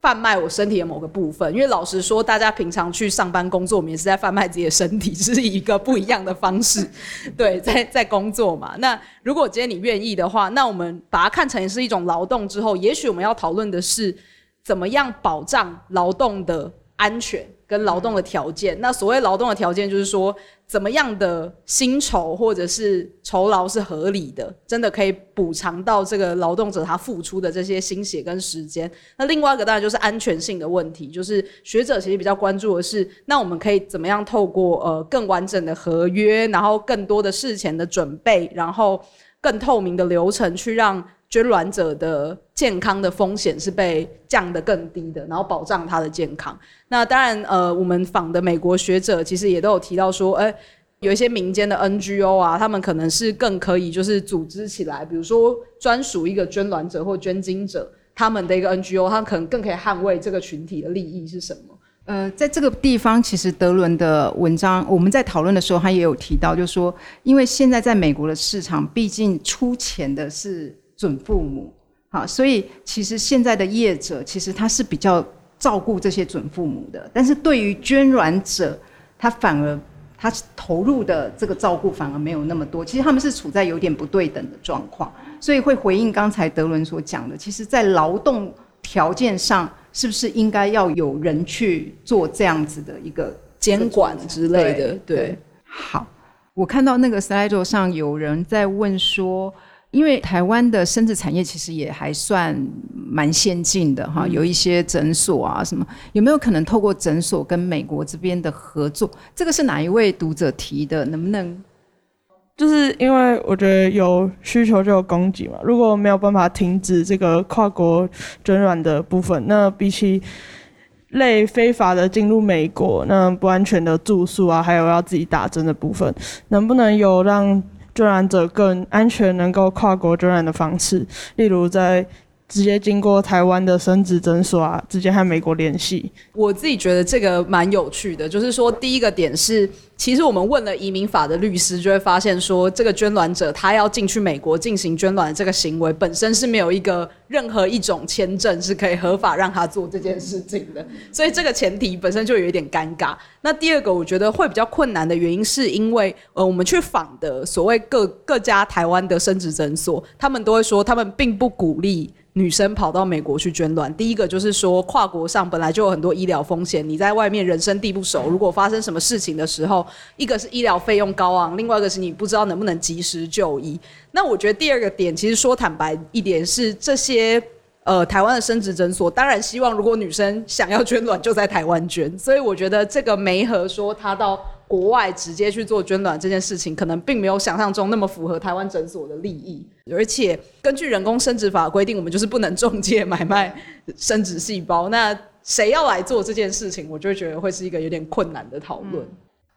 贩卖我身体的某个部分，因为老实说，大家平常去上班工作，我们也是在贩卖自己的身体，是一个不一样的方式。对，在在工作嘛。那如果今天你愿意的话，那我们把它看成是一种劳动之后，也许我们要讨论的是，怎么样保障劳动的安全。跟劳动的条件，那所谓劳动的条件就是说，怎么样的薪酬或者是酬劳是合理的，真的可以补偿到这个劳动者他付出的这些心血跟时间。那另外一个当然就是安全性的问题，就是学者其实比较关注的是，那我们可以怎么样透过呃更完整的合约，然后更多的事前的准备，然后更透明的流程去让。捐卵者的健康的风险是被降得更低的，然后保障他的健康。那当然，呃，我们访的美国学者其实也都有提到说，哎，有一些民间的 NGO 啊，他们可能是更可以就是组织起来，比如说专属一个捐卵者或捐精者，他们的一个 NGO，他们可能更可以捍卫这个群体的利益是什么？呃，在这个地方，其实德伦的文章我们在讨论的时候，他也有提到，就是说，因为现在在美国的市场，毕竟出钱的是。准父母，好，所以其实现在的业者其实他是比较照顾这些准父母的，但是对于捐卵者，他反而他投入的这个照顾反而没有那么多。其实他们是处在有点不对等的状况，所以会回应刚才德伦所讲的，其实，在劳动条件上，是不是应该要有人去做这样子的一个监管之类的？对，对，好，我看到那个 slide 上有人在问说。因为台湾的生殖产业其实也还算蛮先进的哈，有一些诊所啊什么，有没有可能透过诊所跟美国这边的合作？这个是哪一位读者提的？能不能？就是因为我觉得有需求就有供给嘛，如果没有办法停止这个跨国捐卵的部分，那比起类非法的进入美国，那不安全的住宿啊，还有要自己打针的部分，能不能有让？捐染者更安全，能够跨国捐染的方式，例如在直接经过台湾的生殖诊所啊，直接和美国联系。我自己觉得这个蛮有趣的，就是说第一个点是。其实我们问了移民法的律师，就会发现说，这个捐卵者他要进去美国进行捐卵的这个行为，本身是没有一个任何一种签证是可以合法让他做这件事情的，所以这个前提本身就有一点尴尬。那第二个，我觉得会比较困难的原因，是因为呃，我们去访的所谓各各家台湾的生殖诊所，他们都会说，他们并不鼓励。女生跑到美国去捐卵，第一个就是说，跨国上本来就有很多医疗风险，你在外面人生地不熟，如果发生什么事情的时候，一个是医疗费用高昂，另外一个是你不知道能不能及时就医。那我觉得第二个点，其实说坦白一点是这些呃，台湾的生殖诊所当然希望，如果女生想要捐卵，就在台湾捐。所以我觉得这个媒合说她到国外直接去做捐卵这件事情，可能并没有想象中那么符合台湾诊所的利益。而且根据人工生殖法规定，我们就是不能中介买卖生殖细胞。那谁要来做这件事情，我就觉得会是一个有点困难的讨论。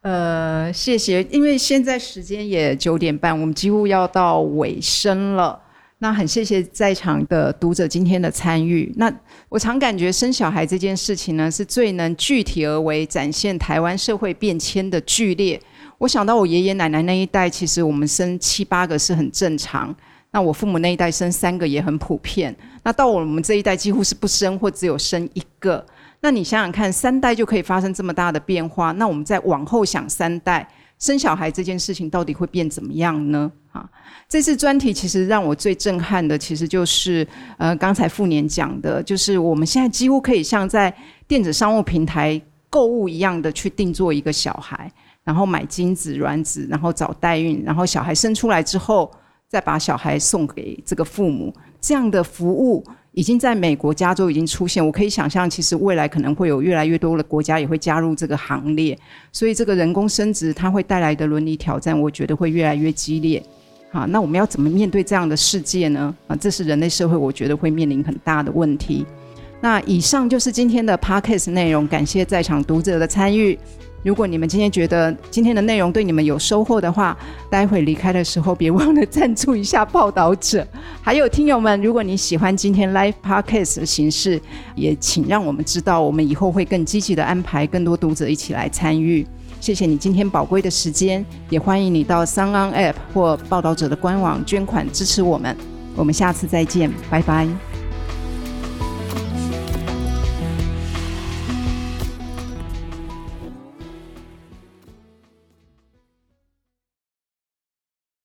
呃，谢谢，因为现在时间也九点半，我们几乎要到尾声了。那很谢谢在场的读者今天的参与。那我常感觉生小孩这件事情呢，是最能具体而为展现台湾社会变迁的剧烈。我想到我爷爷奶奶那一代，其实我们生七八个是很正常。那我父母那一代生三个也很普遍。那到我们这一代几乎是不生或只有生一个。那你想想看，三代就可以发生这么大的变化。那我们再往后想三代生小孩这件事情，到底会变怎么样呢？啊？这次专题其实让我最震撼的，其实就是呃刚才傅年讲的，就是我们现在几乎可以像在电子商务平台购物一样的去定做一个小孩，然后买精子、卵子，然后找代孕，然后小孩生出来之后再把小孩送给这个父母，这样的服务已经在美国加州已经出现。我可以想象，其实未来可能会有越来越多的国家也会加入这个行列，所以这个人工生殖它会带来的伦理挑战，我觉得会越来越激烈。好，那我们要怎么面对这样的世界呢？啊，这是人类社会我觉得会面临很大的问题。那以上就是今天的 Podcast 内容，感谢在场读者的参与。如果你们今天觉得今天的内容对你们有收获的话，待会离开的时候别忘了赞助一下报道者。还有听友们，如果你喜欢今天 Live Podcast 的形式，也请让我们知道，我们以后会更积极的安排更多读者一起来参与。谢谢你今天宝贵的时间，也欢迎你到 SoundOn App 或报道者的官网捐款支持我们。我们下次再见，拜拜。